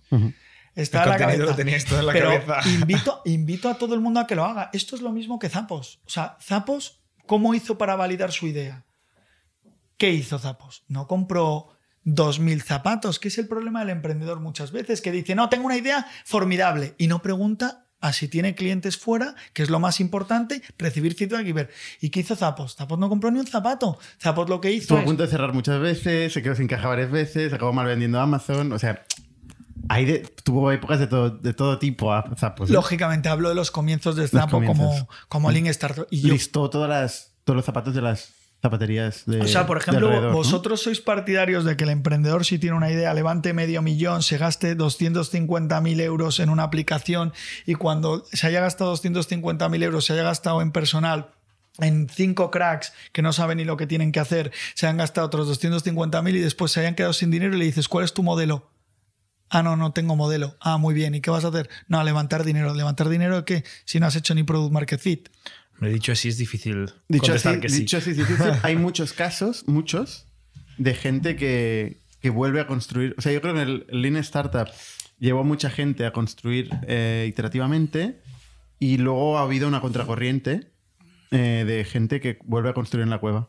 Está El en la cabeza. lo teníais todo en la Pero cabeza. Invito, invito a todo el mundo a que lo haga. Esto es lo mismo que Zapos. O sea, Zapos, ¿cómo hizo para validar su idea? ¿Qué hizo Zapos? No compró 2.000 zapatos, que es el problema del emprendedor muchas veces, que dice, no, tengo una idea formidable y no pregunta a si tiene clientes fuera, que es lo más importante, recibir feedback y ver. ¿Y qué hizo Zapos? Zapos no compró ni un zapato. Zapos lo que hizo Estuvo a es... punto de cerrar muchas veces, se quedó sin caja varias veces, acabó mal vendiendo a Amazon. O sea, hay de- tuvo épocas de todo, de todo tipo a Zapos. ¿eh? Lógicamente hablo de los comienzos de Zapo como, como Lean Startup. Y yo Listó todas las, todos los zapatos de las zapaterías de O sea, por ejemplo, vosotros sois partidarios de que el emprendedor si tiene una idea levante medio millón, se gaste 250.000 euros en una aplicación y cuando se haya gastado 250.000 euros, se haya gastado en personal en cinco cracks que no saben ni lo que tienen que hacer, se han gastado otros 250.000 y después se hayan quedado sin dinero y le dices, ¿cuál es tu modelo? Ah, no, no tengo modelo. Ah, muy bien. ¿Y qué vas a hacer? No, levantar dinero. ¿Levantar dinero de qué? Si no has hecho ni Product Market Fit. Me he dicho así, es difícil Dicho contestar así, que sí. dicho así es difícil. hay muchos casos, muchos, de gente que, que vuelve a construir. O sea, yo creo que el, el Lean Startup llevó a mucha gente a construir eh, iterativamente y luego ha habido una contracorriente eh, de gente que vuelve a construir en la cueva.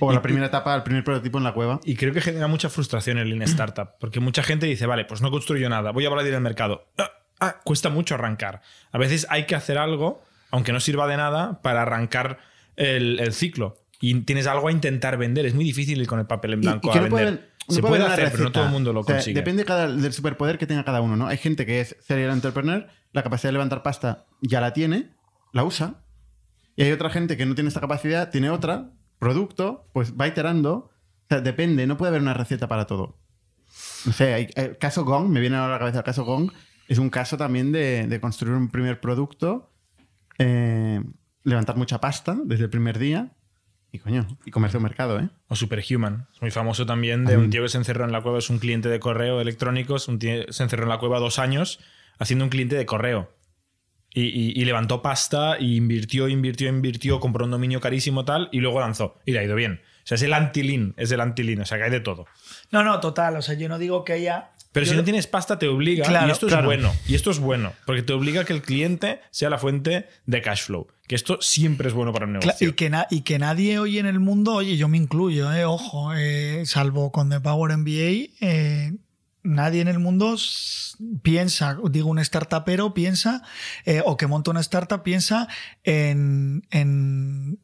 O Y- la primera etapa, el primer prototipo en la cueva. Y creo que genera mucha frustración el Lean Startup, porque mucha gente dice, vale, pues no construyo nada, voy a hablar del mercado. Ah, ah, cuesta mucho arrancar. A veces hay que hacer algo, aunque no sirva de nada, para arrancar el, el ciclo. Y tienes algo a intentar vender. Es muy difícil ir con el papel en blanco y a vender. haber- no Se puede hacer, pero no todo el mundo lo O sea, consigue. depende cada- del superpoder que tenga cada uno, ¿no? Hay gente que es serial entrepreneur, la capacidad de levantar pasta ya la tiene, la usa. Y hay otra gente que no tiene esta capacidad, tiene otra, producto, pues va iterando. O sea, depende, no puede haber una receta para todo. No sé, hay- el caso Gong, me viene ahora a la cabeza el caso Gong, es un caso también de, de construir un primer producto, eh, levantar mucha pasta desde el primer día y coño, y comerse un mercado, ¿eh? O Superhuman. Es muy famoso también de un tío que se encerró en la cueva, es un cliente de correo electrónicos, un tío se encerró en la cueva dos años haciendo un cliente de correo. Y, y- y levantó pasta y invirtió, invirtió, invirtió, compró un dominio carísimo tal y luego lanzó. Y le ha ido bien. O sea, es el anti-lean, es el anti-lean, o sea, que hay de todo. No, no, total. O sea, yo no digo que haya. Pero yo si no tienes pasta, te obliga, Claro, y esto claro. es bueno, y esto es bueno, porque te obliga a que el cliente sea la fuente de cash flow. Que esto siempre es bueno para un negocio. Y que, na- y que nadie hoy en el mundo, oye, yo me incluyo, eh, ojo, eh, salvo con The Power MBA, eh, nadie en el mundo piensa, digo un startupero piensa, o que monta una startup piensa en, en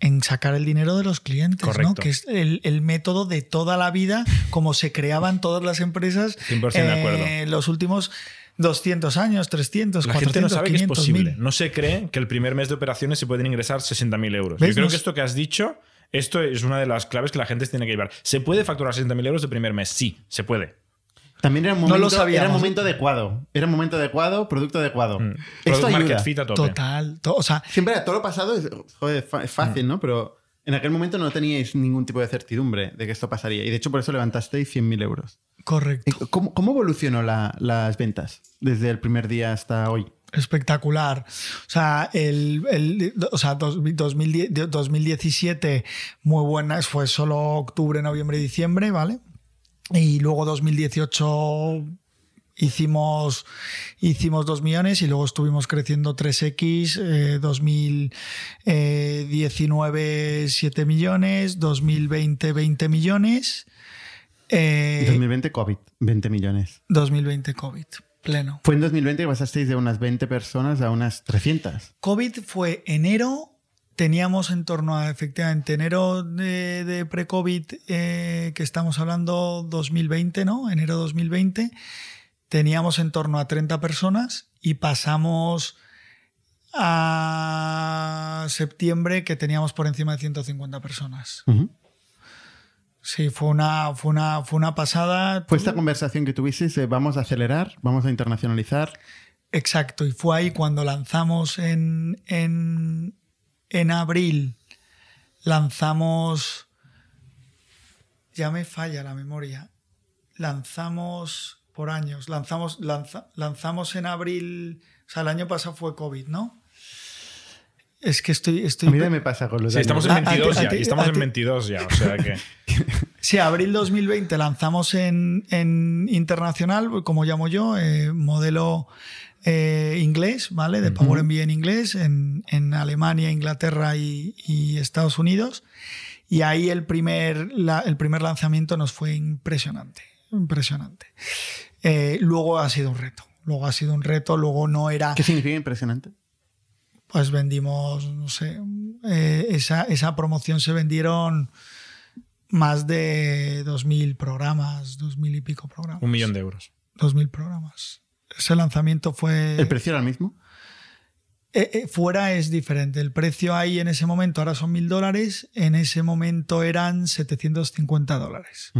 en sacar el dinero de los clientes, ¿no? Que es el, el método de toda la vida, como se creaban todas las empresas 100% de acuerdo. en los últimos 200 años, 300, La 400, gente no sabe que es 500, posible. 1000. No se cree que el primer mes de operaciones se pueden ingresar 60.000 euros. ¿Ves? Yo creo que esto que has dicho, esto es una de las claves que la gente tiene que llevar. ¿Se puede facturar 60.000 euros de primer mes? Sí, se puede. También era un No momento, lo sabíamos. era un momento adecuado. Era un momento adecuado, producto adecuado. Mm. Esto Product ayuda. Market Fit a tope. Total. to- o sea, Siempre todo lo pasado es, joder, fa- es fácil, Mm. ¿no? Pero en aquel momento no teníais ningún tipo de certidumbre de que esto pasaría. Y de hecho por eso levantasteis 100.000 euros. correcto. ¿Y ¿Cómo, cómo evolucionó la- las ventas desde el primer día hasta hoy? Espectacular. O sea, el, el- o sea, dos- 2010 2017, muy buenas, fue solo octubre, noviembre y diciembre, ¿vale? Y luego 2018 hicimos, hicimos 2 millones y luego estuvimos creciendo 3X, eh, 2019 7 millones, 2020 20 millones, eh, 2020 COVID, 20 millones. 2020 COVID, pleno. Fue en 2020 que pasasteis de unas 20 personas a unas 300. COVID fue enero, teníamos en torno a efectivamente enero de, de pre-COVID, eh, que estamos hablando 2020, ¿no? Enero 2020, teníamos en torno a 30 personas y pasamos a septiembre que teníamos por encima de 150 personas. Sí, fue una, fue una, fue una pasada. Fue esta conversación que tuvisteis de vamos a acelerar, vamos a internacionalizar. Exacto, y fue ahí cuando lanzamos en, en, en abril, lanzamos, ya me falla la memoria, lanzamos por años, lanzamos, lanza- lanzamos en abril, o sea, el año pasado fue COVID, ¿no? Es que estoy... estoy A mí me pasa con los Sí, estamos años. en A- a ti- 22 a ya. ti- y estamos en ti- 22 ya. O sea que. Sí, abril 2020 lanzamos en, en internacional, como llamo yo, eh, modelo eh, inglés, ¿vale? De Power MBA en inglés, en, en Alemania, Inglaterra y, y Estados Unidos. Y ahí el primer, la- el primer lanzamiento nos fue impresionante, impresionante. Eh, luego ha sido un reto, luego ha sido un reto, luego no era ¿Qué significa impresionante? pues vendimos, no sé, eh, esa, esa promoción se vendieron más de 2.000 programas, 2.000 y pico programas. Un millón de euros. 2.000 programas. Ese lanzamiento fue... ¿El precio era el mismo? Eh, eh, fuera es diferente. El precio ahí en ese momento, ahora son 1.000 dólares, en ese momento eran 750 dólares.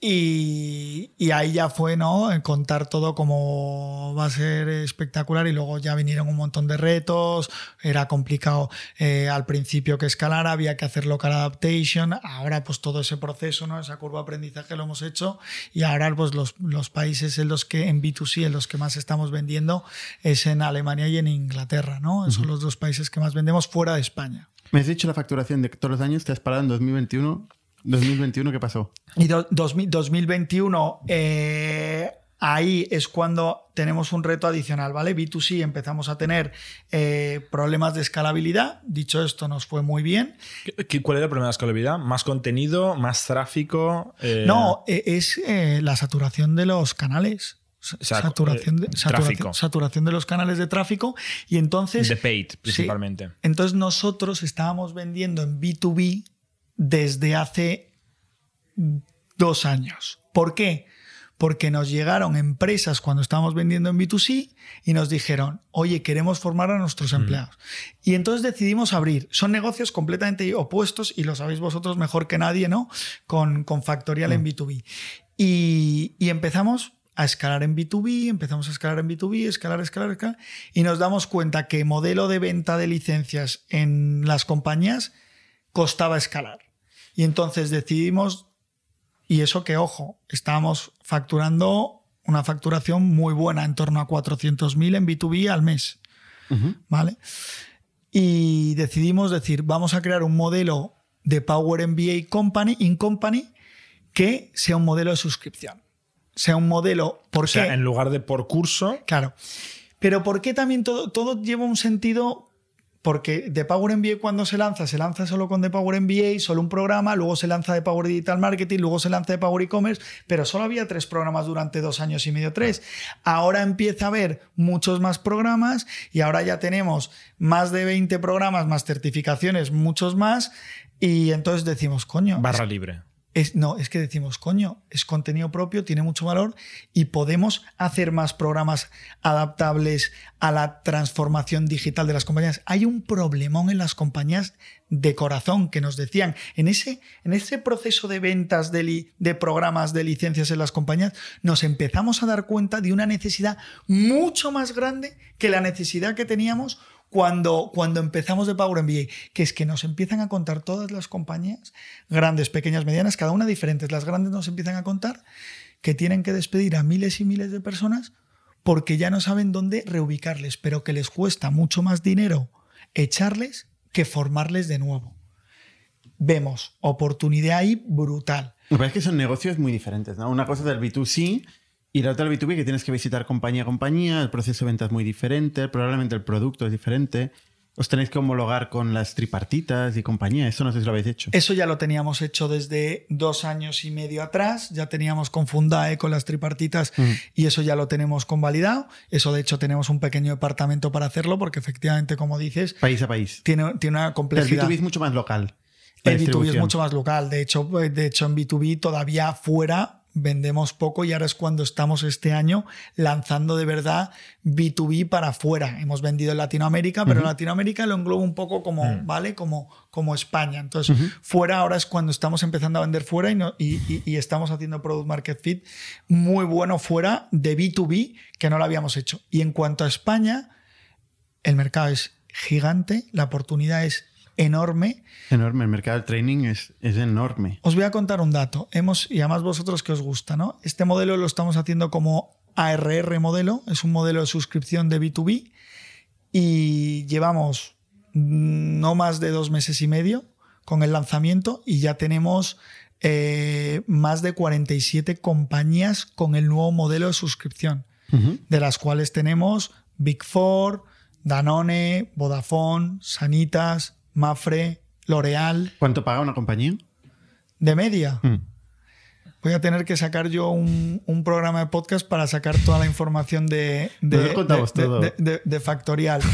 Y, y ahí ya fue, ¿no? Contar todo como va a ser espectacular y luego ya vinieron un montón de retos, era complicado eh, al principio que escalara, había que hacer local adaptation, ahora pues todo ese proceso, ¿no? Esa curva de aprendizaje lo hemos hecho y ahora pues los, los países en los que en B2C, en los que más estamos vendiendo es en Alemania y en Inglaterra, ¿no? Son los dos países que más vendemos fuera de España. Me has dicho la facturación de todos los años, te has parado en 2021. 2021, ¿qué pasó? Y do- 2000 2021, eh, ahí es cuando tenemos un reto adicional, ¿vale? B2C empezamos a tener eh, problemas de escalabilidad. Dicho esto, nos fue muy bien. ¿Qué- ¿Cuál era el problema de escalabilidad? ¿Más contenido? ¿Más tráfico? Eh, No, eh, es eh, la saturación de los canales. Saturación, de, saturación- tráfico. saturación de los canales de tráfico. Y entonces. De paid, Sí. principalmente. Entonces nosotros estábamos vendiendo en B2B desde hace dos años. ¿Por qué? Porque nos llegaron empresas cuando estábamos vendiendo en B2C y nos dijeron, oye, queremos formar a nuestros empleados. Y entonces decidimos abrir. Son negocios completamente opuestos y lo sabéis vosotros mejor que nadie, ¿no? Con, con Factorial en B2B. Y, y empezamos a escalar en B2B, empezamos a escalar en B2B, escalar, escalar, escalar, y nos damos cuenta que modelo de venta de licencias en las compañías costaba escalar. Y entonces decidimos, y eso que, ojo, estábamos facturando una facturación muy buena, en torno a 400.000 en B2B al mes. ¿vale? Y decidimos decir, vamos a crear un modelo de Power MBA Company, in Company, que sea un modelo de suscripción. Sea un modelo, ¿por O sea, qué? en lugar de por curso, Claro. Pero ¿por qué también todo, todo lleva un sentido porque The Power MBA cuando se lanza, se lanza solo con The Power MBA, solo un programa, luego se lanza The Power Digital Marketing, luego se lanza The Power E-Commerce, pero solo había tres programas durante dos años y medio, tres. Ahora empieza a haber muchos más programas y ahora ya tenemos más de 20 programas, más certificaciones, muchos más, y entonces decimos, coño. Barra libre no, es que decimos, coño, es contenido propio, tiene mucho valor y podemos hacer más programas adaptables a la transformación digital de las compañías. Hay un problemón en las compañías de corazón que nos decían, en ese, en ese proceso de ventas de, de programas de licencias en las compañías, nos empezamos a dar cuenta de una necesidad mucho más grande que la necesidad que teníamos cuando, cuando empezamos de Power MBA, que es que nos empiezan a contar todas las compañías, grandes, pequeñas, medianas, cada una diferentes. Las grandes nos empiezan a contar que tienen que despedir a miles y miles de personas porque ya no saben dónde reubicarles, pero que les cuesta mucho más dinero echarles que formarles de nuevo. Vemos oportunidad ahí brutal. Me parece que son negocios muy diferentes. ¿no? Una cosa del B2C y la otra el B2B que tienes que visitar compañía a compañía, el proceso de venta es muy diferente, probablemente el producto es diferente. Os tenéis que homologar con las tripartitas y compañía. Eso no sé si lo habéis hecho. Eso ya lo teníamos hecho desde dos años y medio atrás. Ya teníamos con Fundae, con las tripartitas, mm. y eso ya lo tenemos convalidado. Eso, de hecho, tenemos un pequeño departamento para hacerlo, porque efectivamente, como dices. País a país. Tiene, tiene una complejidad. El B2B es mucho más local. El B2B es mucho más local. De hecho, de hecho, en B2B todavía fuera vendemos poco y ahora es cuando estamos este año lanzando de verdad B2B para afuera. Hemos vendido en Latinoamérica, pero en Latinoamérica lo englobo un poco como, mm. ¿vale? Como, como España. Entonces, fuera ahora es cuando estamos empezando a vender fuera y, y, estamos haciendo Product Market Fit muy bueno fuera de B2B que no lo habíamos hecho. Y en cuanto a España, el mercado es gigante, la oportunidad es enorme. Enorme, el mercado del training es, es enorme. Os voy a contar un dato, hemos, y además vosotros que os gusta, ¿no? Este modelo lo estamos haciendo como ARR modelo, es un modelo de suscripción de B2B y llevamos no más de dos meses y medio con el lanzamiento y ya tenemos eh, más de 47 compañías con el nuevo modelo de suscripción, de las cuales tenemos Big Four, Danone, Vodafone, Sanitas, Mafre, L'Oreal. ¿Cuánto paga una compañía? De media. Mm. Voy a tener que sacar yo un, programa de podcast para sacar toda la información de, de, de, Factorial.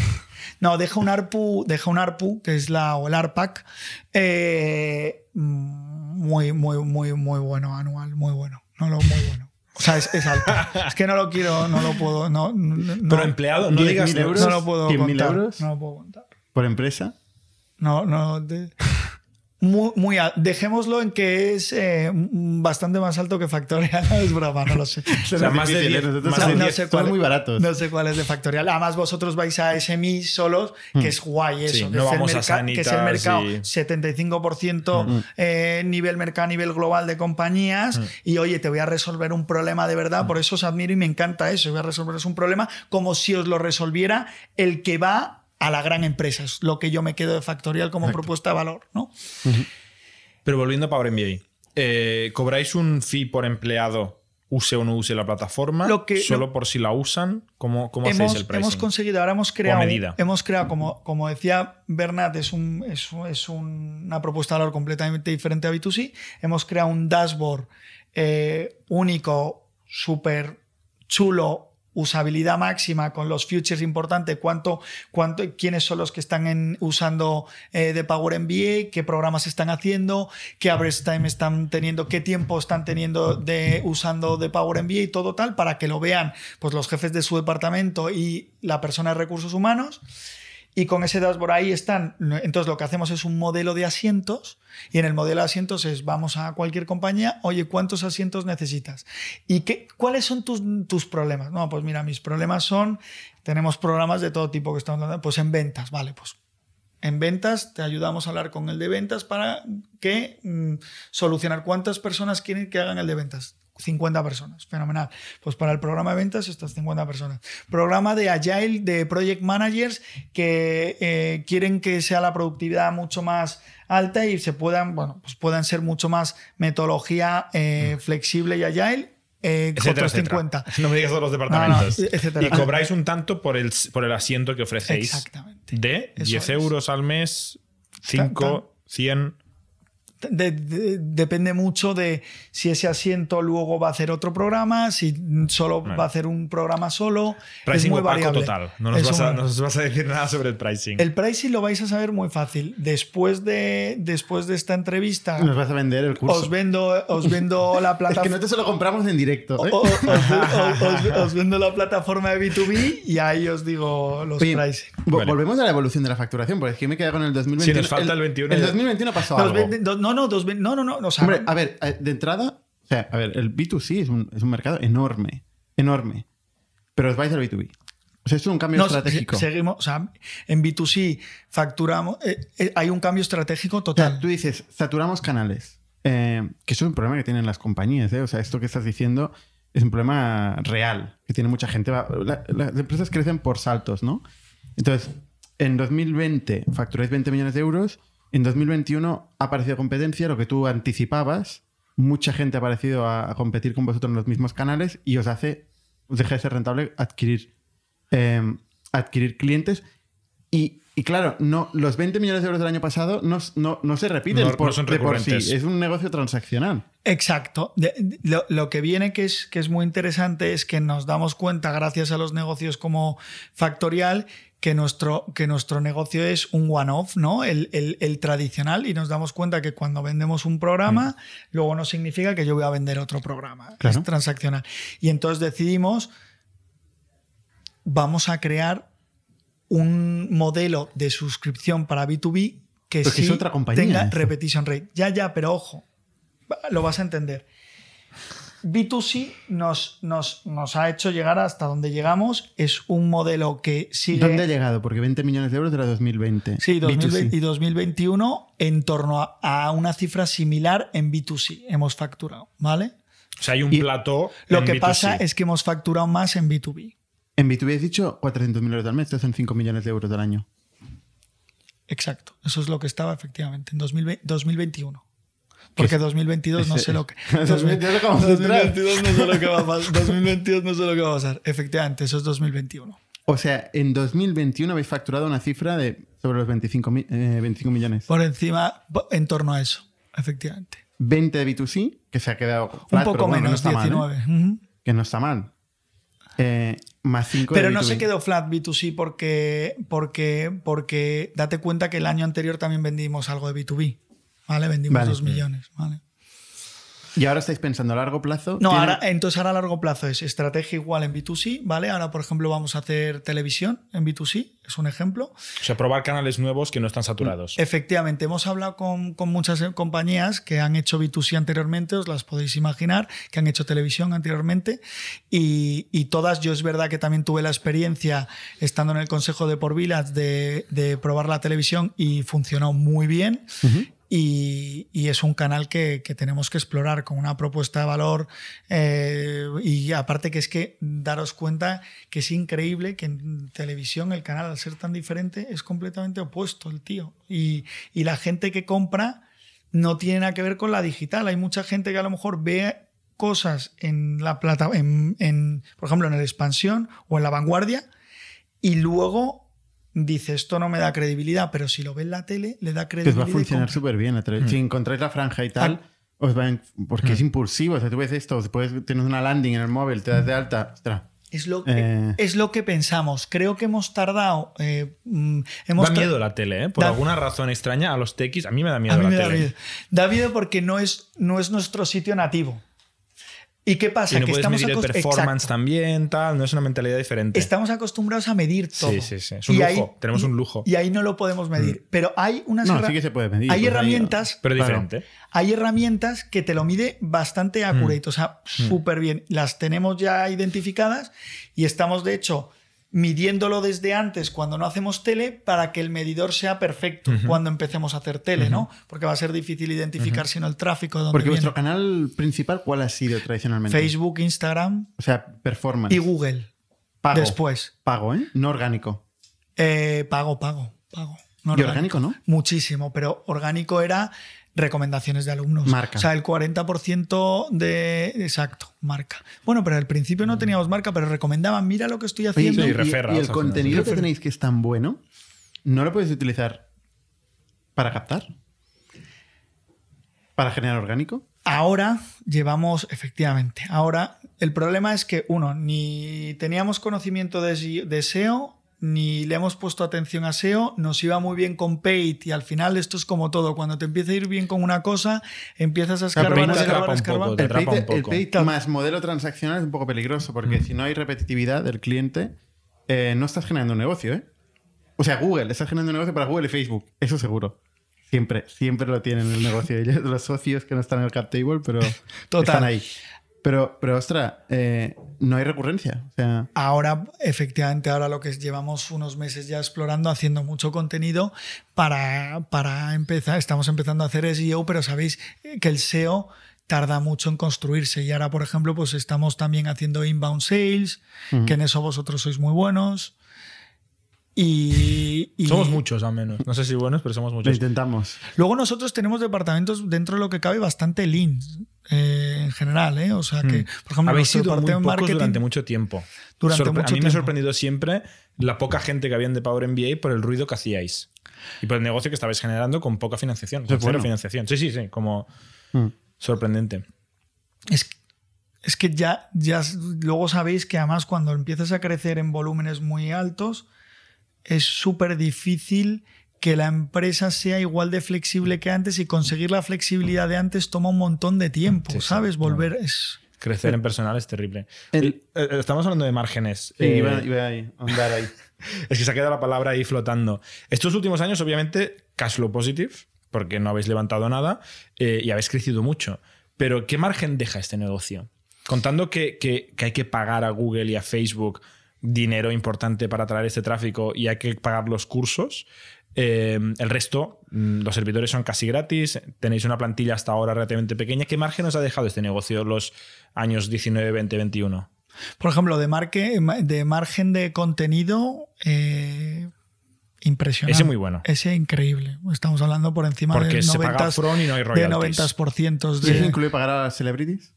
No, deja un ARPU, deja un ARPU, que es la, o el ARPAC, eh, muy, muy, muy, muy bueno anual, muy bueno. No lo muy bueno. O sea, es, alto. es que no lo quiero, no lo puedo. No, Pero empleado, no digas euros. No lo puedo contar. Euros no lo puedo contar. ¿Por empresa? No, no. muy, muy dejémoslo en que es eh, bastante más alto que Factorial. es broma, no lo sé. o sea, más de 10. No, sé cuál, muy baratos. No sé cuál es de Factorial. Además, vosotros vais a SMI solos, que mm. es guay eso. que, no es vamos a que es el mercado 75% mm. eh, nivel mercado, nivel global de compañías. Mm. Y oye, te voy a resolver un problema de verdad. Por eso os admiro y me encanta eso. Voy a resolveros un problema como si os lo resolviera el que va a la gran empresa. Es lo que yo me quedo de Factorial como propuesta de valor. ¿no? Pero volviendo a Power MBA, eh, ¿cobráis un fee por empleado use o no use la plataforma? ¿Solo por si la usan? ¿Cómo, cómo hemos, hacéis el pricing? Hemos conseguido, ahora hemos creado, hemos creado como, como decía Bernat, es, un, es, una propuesta de valor completamente diferente a B2C. Hemos creado un dashboard eh, único, súper chulo, usabilidad máxima con los futures importantes, cuánto, cuánto, quiénes son los que están usando eh, de Power MBA, qué programas están haciendo, qué average time están teniendo, qué tiempo están teniendo de usando de Power MBA y todo tal, para que lo vean pues, los jefes de su departamento y la persona de recursos humanos. Y con ese dashboard ahí están. Entonces lo que hacemos es un modelo de asientos y en el modelo de asientos es vamos a cualquier compañía, oye, ¿cuántos asientos necesitas? ¿Y qué, cuáles son tus, tus problemas? No, pues mira, mis problemas son, tenemos programas de todo tipo que estamos dando, pues en ventas, vale, pues en ventas te ayudamos a hablar con el de ventas para que mm, solucionar cuántas personas quieren que hagan el de ventas. 50 personas, fenomenal. Pues para el programa de ventas estas 50 personas. Programa de Agile, de Project Managers que eh, quieren que sea la productividad mucho más alta y se puedan, bueno, pues puedan ser mucho más metodología eh, flexible y Agile eh, Etcétera, otros etcétera. 50. No me digas todos los departamentos. No, no, etcétera. y cobráis un tanto por el, por el asiento que ofrecéis. Exactamente. De Eso 10 es. euros al mes, 5, 100. De- de- depende mucho de si ese asiento luego va a hacer otro programa, si solo Vale. va a hacer un programa solo. Pricing es muy variable. total. No nos, vas a, un- no nos vas a decir nada sobre el pricing. El pricing lo vais a saber muy fácil. Después de, después de esta entrevista, Nos vas a vender el curso. os vendo, os vendo la es que plataforma. nosotros se lo compramos en directo. ¿eh? O- o- os, os- os- os vendo la plataforma de B2B y ahí os digo los Oye, pricing. vo- Vale. Volvemos a la evolución de la facturación, porque es que me quedado con el 2021. Sí, nos falta el 21 El ya. 2021 pasó Dos algo. dos- no, no, dos no, no, no. o sea, Hombre, a ver, eh, de entrada, o sea, a ver, el B2C es un, es un mercado enorme, enorme. Pero os vais al B2B. O sea, esto es un cambio no, estratégico. se- seguimos, o sea, en B2C facturamos, eh, eh, hay un cambio estratégico O sea, total. tú dices, saturamos canales. eh, que eso es un problema que tienen las compañías. ¿eh? O sea, esto que estás diciendo es un problema real, que tiene mucha gente. Va- la- las empresas crecen por saltos, ¿no? Entonces, en 2020 facturáis 20 millones de euros. En 2021 ha aparecido competencia, lo que tú anticipabas. Mucha gente ha aparecido a, a competir con vosotros en los mismos canales y os hace, os deja de ser rentable adquirir, eh, adquirir clientes. Y, y claro, no, los 20 millones de euros del año pasado no, no- no se repiten No- por, no son de por sí. recurrentes. Es un negocio transaccional. Exacto. De- de- lo, lo que viene que es, que es muy interesante es que nos damos cuenta, gracias a los negocios como Factorial, que nuestro, que nuestro negocio es un one-off, ¿no? El, el- el tradicional, y nos damos cuenta que cuando vendemos un programa, luego no significa que yo voy a vender otro programa. Claro. Es transaccional. Y entonces decidimos, vamos a crear un modelo de suscripción para B2B que sí es otra compañía, tenga esto. repetition rate. Ya, ya, pero ojo, lo vas a entender. B2C nos, nos, nos ha hecho llegar hasta donde llegamos. Es un modelo que sigue. ¿Dónde ha llegado? Porque 20 millones de euros era 2020. Sí, 2020 y B2C. 2021 en torno a, a una cifra similar en B2C hemos facturado, ¿vale? O sea, hay un Y plató. Lo en que B2C. pasa es que hemos facturado más en B2B. En B2B has dicho 400 mil euros al mes, estos son 5 millones de euros al año. Exacto, eso es lo que estaba efectivamente en 2020 2021. Porque 2022 no sé lo que. 2022 lo que vamos a entrar. 2022 no sé lo que va a pasar. 2022 no sé lo que va a pasar. Efectivamente, eso es 2021. O sea, en 2021 habéis facturado una cifra de sobre los 25, mi- eh, 25 millones. Por encima, en torno a eso, efectivamente. 20 de B2C, que se ha quedado Un poco bueno, que no menos, está mal, ¿eh? 19. Que no está mal. Eh, más 5 Pero no se quedó flat B2C porque, porque, porque date cuenta que el año anterior también vendimos algo de B2B. ¿Vale? Vendimos Vale. 2 millones. ¿vale? Y ahora estáis pensando a largo plazo. No, ¿Tiene- ahora, entonces ahora a largo plazo es estrategia igual en B2C, ¿vale? Ahora, por ejemplo, vamos a hacer televisión en B2C, es un ejemplo. O sea, probar canales nuevos que no están saturados. Efectivamente, hemos hablado con, con muchas eh, compañías que han hecho B2C anteriormente, os las podéis imaginar, que han hecho televisión anteriormente, y, y todas, yo es verdad que también tuve la experiencia, estando en el Consejo de Por Village, de, de probar la televisión y funcionó muy bien. Y, es un canal que, que tenemos que explorar con una propuesta de valor eh, y aparte que es que daros cuenta que es increíble que en televisión el canal al ser tan diferente es completamente opuesto el tío. Y, y la gente que compra no tiene nada que ver con la digital. Hay mucha gente que a lo mejor ve cosas en la plata en, en, por ejemplo en la expansión o en la vanguardia y luego dice esto no me da credibilidad pero si lo ve en la tele le da Que credibilidad va a funcionar súper bien. la tele- Si encontráis la franja y tal, Ah. os va a- porque Mm. es impulsivo. O sea, tú ves esto, después tienes una landing en el móvil, te das de alta. Ostras. Es lo, Eh. es lo que pensamos. Creo que hemos tardado. eh, mm, hemos Da tra- miedo la tele, ¿eh? Por Da- alguna razón extraña, a los tequis, a mí me da miedo A mí la me da tele. miedo. Da miedo porque no es, no es nuestro sitio nativo. ¿Y qué pasa? Y no que puedes estamos medir el performance Exacto. también, tal, no es una mentalidad diferente. Estamos acostumbrados a medir todo. Sí, sí, sí. Es un Y lujo. Tenemos un lujo. Y ahí no lo podemos medir. Pero hay unas No, sí que se puede medir. Hay pues ahí- herramientas. Pero Claro. diferente. Hay herramientas que te lo mide bastante accurate, o sea, súper bien. Las tenemos ya identificadas y estamos, de hecho, midiéndolo desde antes cuando no hacemos tele para que el medidor sea perfecto cuando empecemos a hacer tele, ¿no? Porque va a ser difícil identificar si no el tráfico de dónde Porque viene. vuestro canal principal, ¿cuál ha sido tradicionalmente? Facebook, Instagram O sea, performance. y Google. Pago. Después. Pago, ¿eh? No orgánico. Eh, pago, pago, pago. No Y orgánico, ¿no? Muchísimo, pero orgánico era recomendaciones de alumnos. Marca. O sea, el 40% de... Exacto, marca. Bueno, pero al principio no teníamos marca, pero recomendaban, mira lo que estoy haciendo. Sí, y- el contenido que tenéis que es tan bueno, ¿no lo puedes utilizar para captar? ¿Para generar orgánico? Ahora llevamos, efectivamente, ahora el problema es que, uno, ni teníamos conocimiento de, de SEO, ni le hemos puesto atención a SEO, nos iba muy bien con paid y al final esto es como todo, cuando te empieza a ir bien con una cosa, empiezas a escarbar, escarbar, escarbar. El paid, el paid más modelo transaccional es un poco peligroso porque Mm. si no hay repetitividad del cliente, eh, no estás generando un negocio, ¿eh? O sea, Google, estás generando un negocio para Google y Facebook, eso seguro. Siempre, siempre lo tienen el negocio. Ellos, los socios que no están en el cap table, pero Total. están ahí. Pero, pero ostras, eh, no hay recurrencia. O sea, Ahora, efectivamente, ahora lo que llevamos unos meses ya explorando, haciendo mucho contenido para, para empezar, estamos empezando a hacer SEO, pero sabéis que el SEO tarda mucho en construirse y ahora, por ejemplo, pues estamos también haciendo inbound sales, que en eso vosotros sois muy buenos. Y, y Somos muchos al menos. No sé si buenos, pero somos lo muchos. intentamos. luego nosotros tenemos departamentos dentro de lo que cabe bastante lean eh, en general, ¿eh? O sea que, Mm. por ejemplo, Habéis sido muy pocos marketing- durante mucho tiempo. Durante Sorpre- mucho a mí me ha tiempo. sorprendido siempre la poca gente que habían de Power MBA por el ruido que hacíais. Y por el negocio que estabais generando con poca financiación. Con es cero bueno. financiación. Sí, sí, sí. Como Mm. sorprendente. Es, es que ya, ya luego sabéis que además cuando empiezas a crecer en volúmenes muy altos, es súper difícil que la empresa sea igual de flexible que antes y conseguir la flexibilidad de antes toma un montón de tiempo, Sí, sí. ¿sabes? Volver es... Crecer en personal es terrible. El- Eh, eh, Estamos hablando de márgenes. Sí, Eh, iba, iba ahí, a andar ahí. Es que se ha quedado la palabra ahí flotando. Estos últimos años, obviamente, cash flow positive, porque no habéis levantado nada eh, y habéis crecido mucho. Pero, ¿qué margen deja este negocio? Contando que, que- que hay que pagar a Google y a Facebook dinero importante para traer este tráfico y hay que pagar los cursos. Eh, el resto, mm, los servidores son casi gratis, tenéis una plantilla hasta ahora relativamente pequeña. ¿Qué margen os ha dejado este negocio los años 19, 20, 21? Por ejemplo, de, marque, de margen de contenido, eh, impresionante. Ese muy bueno. Ese increíble. Estamos hablando por encima Porque del se paga 90, upfront y no hay de royalties. 90% ¿Y eso de... incluye pagar a las celebrities?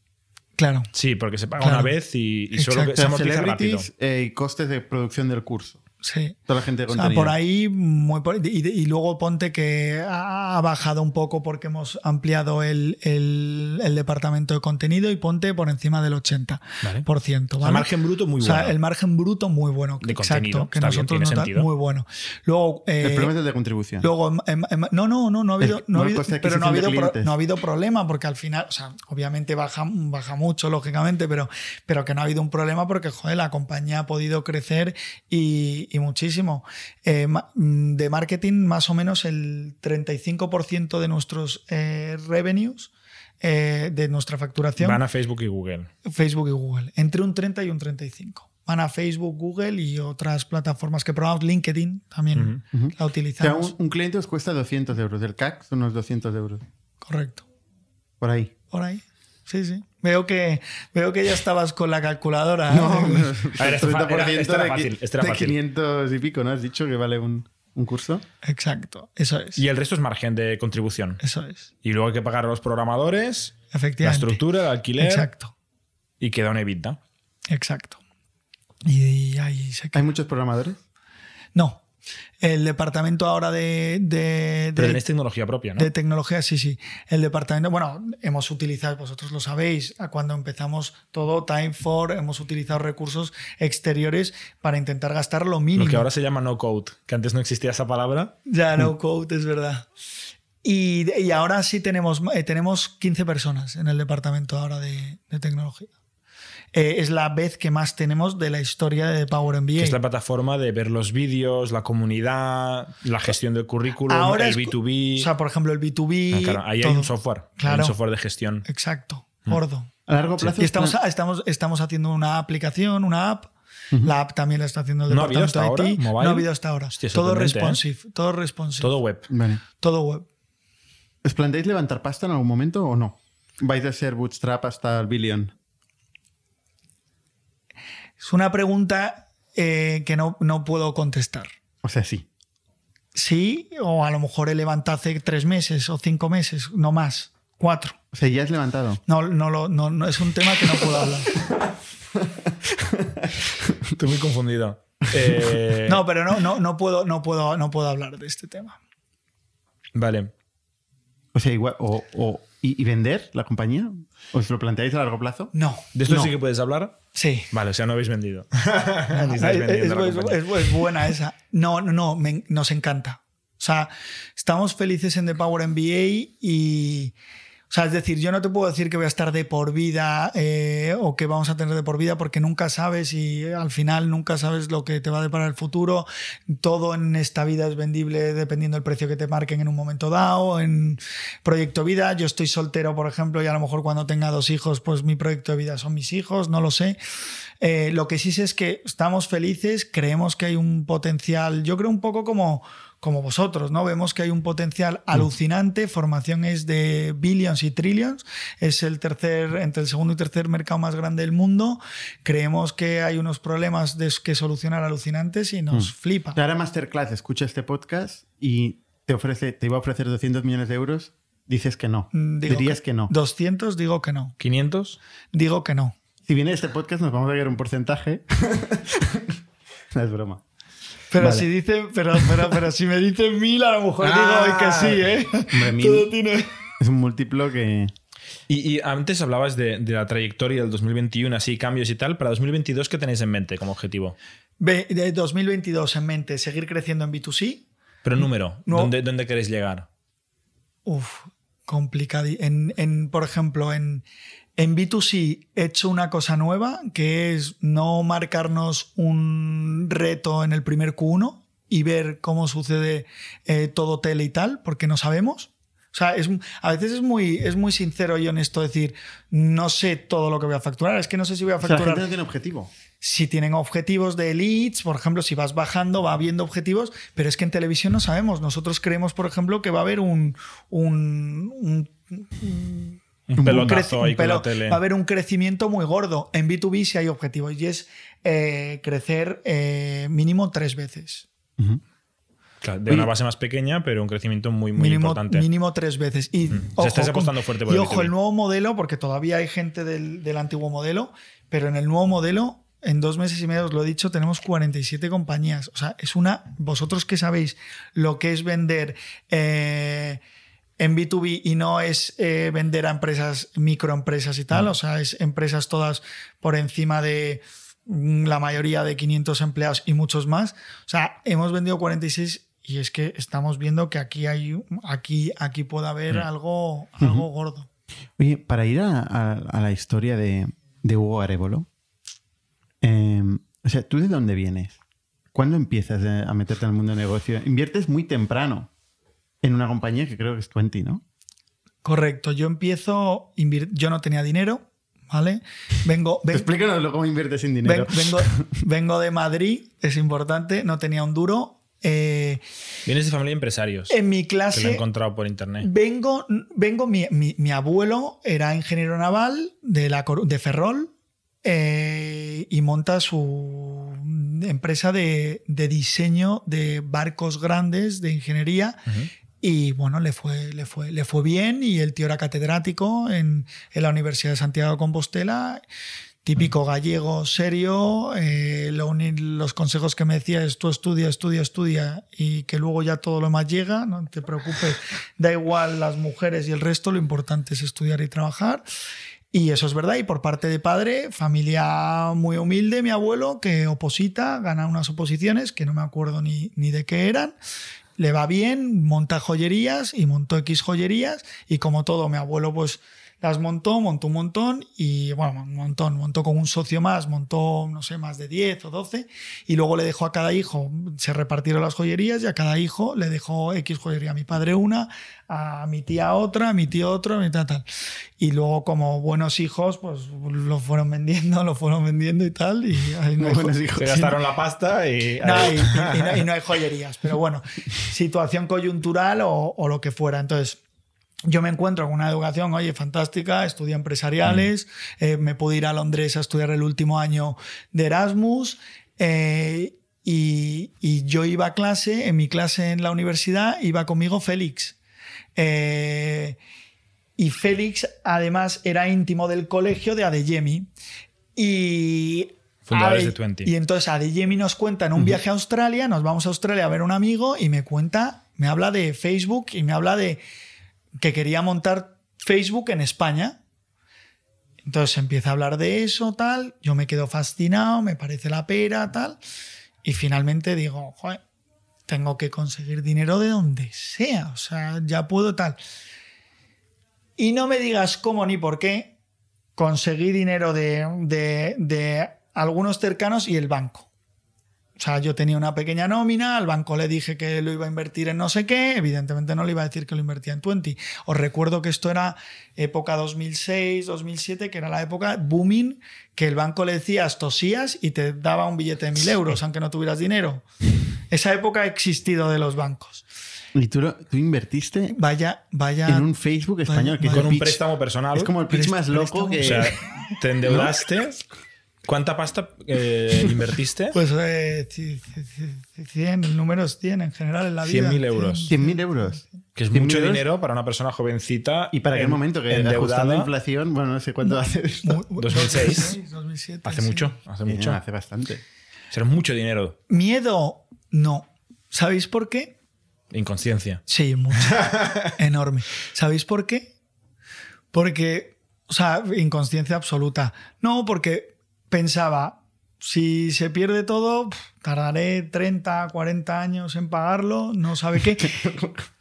Claro. Sí, porque se paga Claro. una vez y, y solo se amortiza rápido. celebrities eh, y costes de producción del curso. Sí. Toda la gente de O sea, contenido. por ahí, muy por- y, y luego ponte que ha bajado un poco porque hemos ampliado el, el- el departamento de contenido y ponte por encima del 80%. Vale. ¿vale? O sea, margen bruto muy O sea, bueno. el margen bruto muy bueno. De exacto, contenido, que está bien, nosotros tiene nos da- sentido. muy bueno. Luego, eh, el problema es el de contribución. Luego, em- em- em- no, no, no, no ha habido, El- no ha no el habido- pero no ha habido, pro- no ha habido problema porque al final, o sea, obviamente baja, baja mucho, lógicamente, pero, pero que no ha habido un problema porque, joder, la compañía ha podido crecer y, y muchísimo. Eh, mm, de marketing, más o menos el 35% de nuestros eh, revenues, eh, de nuestra facturación, Van a Facebook y Google. Facebook y Google, entre un 30 y un 35. Van a Facebook, Google y otras plataformas que probamos, LinkedIn también la O sea, utilizamos. un, un cliente os cuesta 200 euros. El CAC son unos 200 euros. Correcto. Por ahí. Por ahí. Sí, sí. Veo que, veo que ya estabas con la calculadora. No, ¿eh? no, A ver, este fa- 30% era- este era de, fácil, este era de fácil. 500 y pico, ¿no? Has dicho que vale un, un curso. Exacto. Eso es. Y el resto es margen de contribución. Eso es. Y luego hay que pagar a los programadores, la estructura, el alquiler Exacto. y queda una EBITDA. Exacto. Y ahí se ¿Hay queda. muchos programadores? No. El departamento ahora de, de, Pero tenéis tecnología propia, ¿no? de tecnología, sí, sí. El departamento, bueno, hemos utilizado, vosotros lo sabéis, cuando empezamos todo, Time for, hemos utilizado recursos exteriores para intentar gastar lo mínimo. Lo que ahora se llama no code, que antes no existía esa palabra. Ya, no code, es verdad. Y, y ahora sí tenemos, eh, tenemos 15 personas en el departamento ahora de, de tecnología. Eh, es la vez que más tenemos de la historia de Power MBA. Que es la plataforma de ver los vídeos, la comunidad, la gestión del currículum, Ahora el es- B2B. O sea, por ejemplo, el B2B. Ah, claro, ahí hay un software. hay Claro. un software de gestión. Exacto, gordo. A largo plazo. Y estamos, plan- estamos, estamos haciendo una aplicación, una app. La app también la está haciendo el ¿No departamento de IT. ahora? No ha habido hasta ahora. Hostia, todo ¿eh? responsive. Todo responsive. Todo web. Vale. Todo web. ¿Os planteáis levantar pasta en algún momento o no? ¿Vais a ser bootstrap hasta el billion? Es una pregunta eh, que no, no puedo contestar. O sea, sí. sí, o a lo mejor he levantado hace tres meses o cinco meses, no más, cuatro. O sea, ya has levantado. No, no, lo- no, no, es un tema que no puedo hablar. Estoy muy confundido. Eh, No, pero no, no, no, puedo, no, puedo, no puedo hablar de este tema. Vale. O sea, igual. O, o- ¿y, y vender la compañía? ¿Os lo planteáis a largo plazo? No. ¿De esto No. sí que puedes hablar? Sí. Vale, o sea, no habéis vendido. Ni Es, buena esa. No, no, no, me- nos encanta. O sea, estamos felices en The Power MBA y. O sea, es decir, yo no te puedo decir que voy a estar de por vida eh, o que vamos a tener de por vida porque nunca sabes y al final nunca sabes lo que te va a deparar el futuro. Todo en esta vida es vendible dependiendo del precio que te marquen en un momento dado. En proyecto vida, yo estoy soltero, por ejemplo, y a lo mejor cuando tenga dos hijos, pues mi proyecto de vida son mis hijos, no lo sé. Eh, lo que sí sé es que estamos felices, creemos que hay un potencial, yo creo un poco como, como vosotros, ¿no? Vemos que hay un potencial alucinante, formación es de billions y trillions, es el tercer, entre el segundo y tercer mercado más grande del mundo, creemos que hay unos problemas de, que solucionar alucinantes y nos flipa. Ahora Masterclass escucha este podcast y te ofrece, te iba a ofrecer 200 millones de euros. Dices que no. Mm, digo Dirías que, no. 200 digo que no, ¿500? digo que no. Si viene este podcast nos vamos a llevar un porcentaje. no es broma. Pero Vale. si dice, pero, pero, pero si me dicen mil, a lo mejor digo Ah. "Ay, que sí, ¿eh? Hombre, mil. Todo tiene. Es un múltiplo que... Y, y antes hablabas de, de la trayectoria del 2021, así, cambios y tal. Para 2022, ¿qué tenéis en mente como objetivo? Ve- De 2022 en mente, seguir creciendo en B2C. Pero número, No. ¿dónde, ¿dónde queréis llegar? Uf, complicado. En, en, por ejemplo, en, en B2C he hecho una cosa nueva, que es no marcarnos un reto en el primer Q1 y ver cómo sucede eh, todo tele y tal, porque no sabemos. O sea, es, a veces es muy, es muy sincero y honesto decir, no sé todo lo que voy a facturar, es que no sé si voy a O sea, la facturar gente no tiene objetivo. si tienen objetivos de leads, por ejemplo, si vas bajando, va habiendo objetivos, pero es que en televisión no sabemos. Nosotros creemos, por ejemplo, que va a haber un, un- un- Un pelotazo creci- ahí un con pelo- la tele. va a haber un crecimiento muy gordo. En B2B sí hay objetivos y es eh, crecer eh, mínimo tres veces. Claro, de Oye. una base más pequeña, pero un crecimiento muy, muy mínimo, importante. mínimo tres veces. Y, O sea, estáis apostando fuerte por y el ojo, B2B. el nuevo modelo, porque todavía hay gente del, del antiguo modelo, pero en el nuevo modelo, en dos meses y medio, os lo he dicho, tenemos 47 compañías. O sea, es una. Vosotros que sabéis lo que es vender. eh, en B2B y no es eh, vender a empresas, microempresas y tal, Mm. o sea, es empresas todas por encima de mm, la mayoría de 500 empleados y muchos más. O sea, hemos vendido 46 y es que estamos viendo que aquí hay aquí aquí puede haber Mm. algo algo gordo. Oye, para ir a, a- a la historia de, de Hugo Arevolo, eh, o sea, ¿tú de dónde vienes? ¿Cuándo empiezas a meterte en el mundo del negocio? Inviertes muy temprano en una compañía que creo que es Twenty, ¿no? Correcto, yo empiezo yo no tenía dinero, ¿vale? Vengo ven- Explícanos cómo inviertes sin dinero. ven- vengo vengo de Madrid, es importante, no tenía un duro. Eh, Vienes de familia de empresarios. en mi que lo he clase encontrado por internet. Vengo, vengo mi, mi- mi abuelo era ingeniero naval de, la, de Ferrol eh, y monta su empresa de, de diseño de barcos grandes de ingeniería. Y bueno, le fue, le fue, le fue bien y el tío era catedrático en, en la Universidad de Santiago de Compostela. Típico gallego, serio. eh, lo los consejos que me decía es tú estudia, estudia, estudia y que luego ya todo lo más llega. No te preocupes, da igual las mujeres y el resto, lo importante es estudiar y trabajar. Y eso es verdad. Y por parte de padre, familia muy humilde, mi abuelo, que oposita, gana unas oposiciones que no me acuerdo ni, ni de qué eran. Le va bien, monta joyerías y montó X joyerías. Y como todo, mi abuelo, pues las montó, montó un montón y, bueno, un montón, montó con un socio más, montó, no sé, más de 10 o 12 y luego le dejó a cada hijo, se repartieron las joyerías y a cada hijo le dejó X joyería, a mi padre una, a mi tía otra, a mi tío otro, a mi tía tal. Y luego como buenos hijos, pues lo fueron vendiendo, lo fueron vendiendo y tal y ahí no buenos hijos. Se gastaron la pasta y. no, y, y- y no, y no hay joyerías, pero bueno, situación coyuntural o, o lo que fuera. Entonces, yo me encuentro con una educación, oye, fantástica, estudié empresariales, eh, me pude ir a Londres a estudiar el último año de Erasmus. eh, y, y yo iba a clase, en mi clase en la universidad iba conmigo Félix. Eh, y Félix además era íntimo del colegio de Adeyemi. Y Fundadores de Twenty. Y entonces Adeyemi nos cuenta en un viaje a Australia, nos vamos a Australia a ver a un amigo y me cuenta, me habla de Facebook y me habla de que quería montar Facebook en España. Entonces empieza a hablar de eso, tal. Yo me quedo fascinado, me parece la pera, tal. Y finalmente digo, joder, tengo que conseguir dinero de donde sea. O sea, ya puedo tal. Y no me digas cómo ni por qué conseguí dinero de, de- de algunos cercanos y el banco. O sea, yo tenía una pequeña nómina, al banco le dije que lo iba a invertir en no sé qué, evidentemente no le iba a decir que lo invertía en 20. Os recuerdo que esto era época 2006, 2007, que era la época booming, que el banco le decías tosías y te daba un billete de mil euros, aunque no tuvieras dinero. Esa época ha existido de los bancos. Y tú, lo- tú invertiste Vaya, vaya. en un Facebook español que vaya. Con un pitch- préstamo personal. Es como el pitch más loco préstamo. que. O sea, te endeudaste. ¿Cuánta pasta eh, invertiste? Pues eh, ci- ci- ci- 100, el número es 100 en general en la vida. 100.000 euros. 100.000 euros. Que es 100.000 mucho euros. dinero para una persona jovencita. ¿Y para qué en- momento? Que endeudada. la inflación, bueno, no sé cuánto hace. esto. Mu- mu- 2006. 2007, Hace sí. mucho, hace Sí, mucho. hace bastante. Será mucho dinero. Miedo, no. ¿Sabéis por qué? Inconsciencia. Sí, mucho. Enorme. ¿Sabéis por qué? Porque, o sea, inconsciencia absoluta. No, porque pensaba, si se pierde todo, tardaré 30, 40 años en pagarlo, no sabe qué.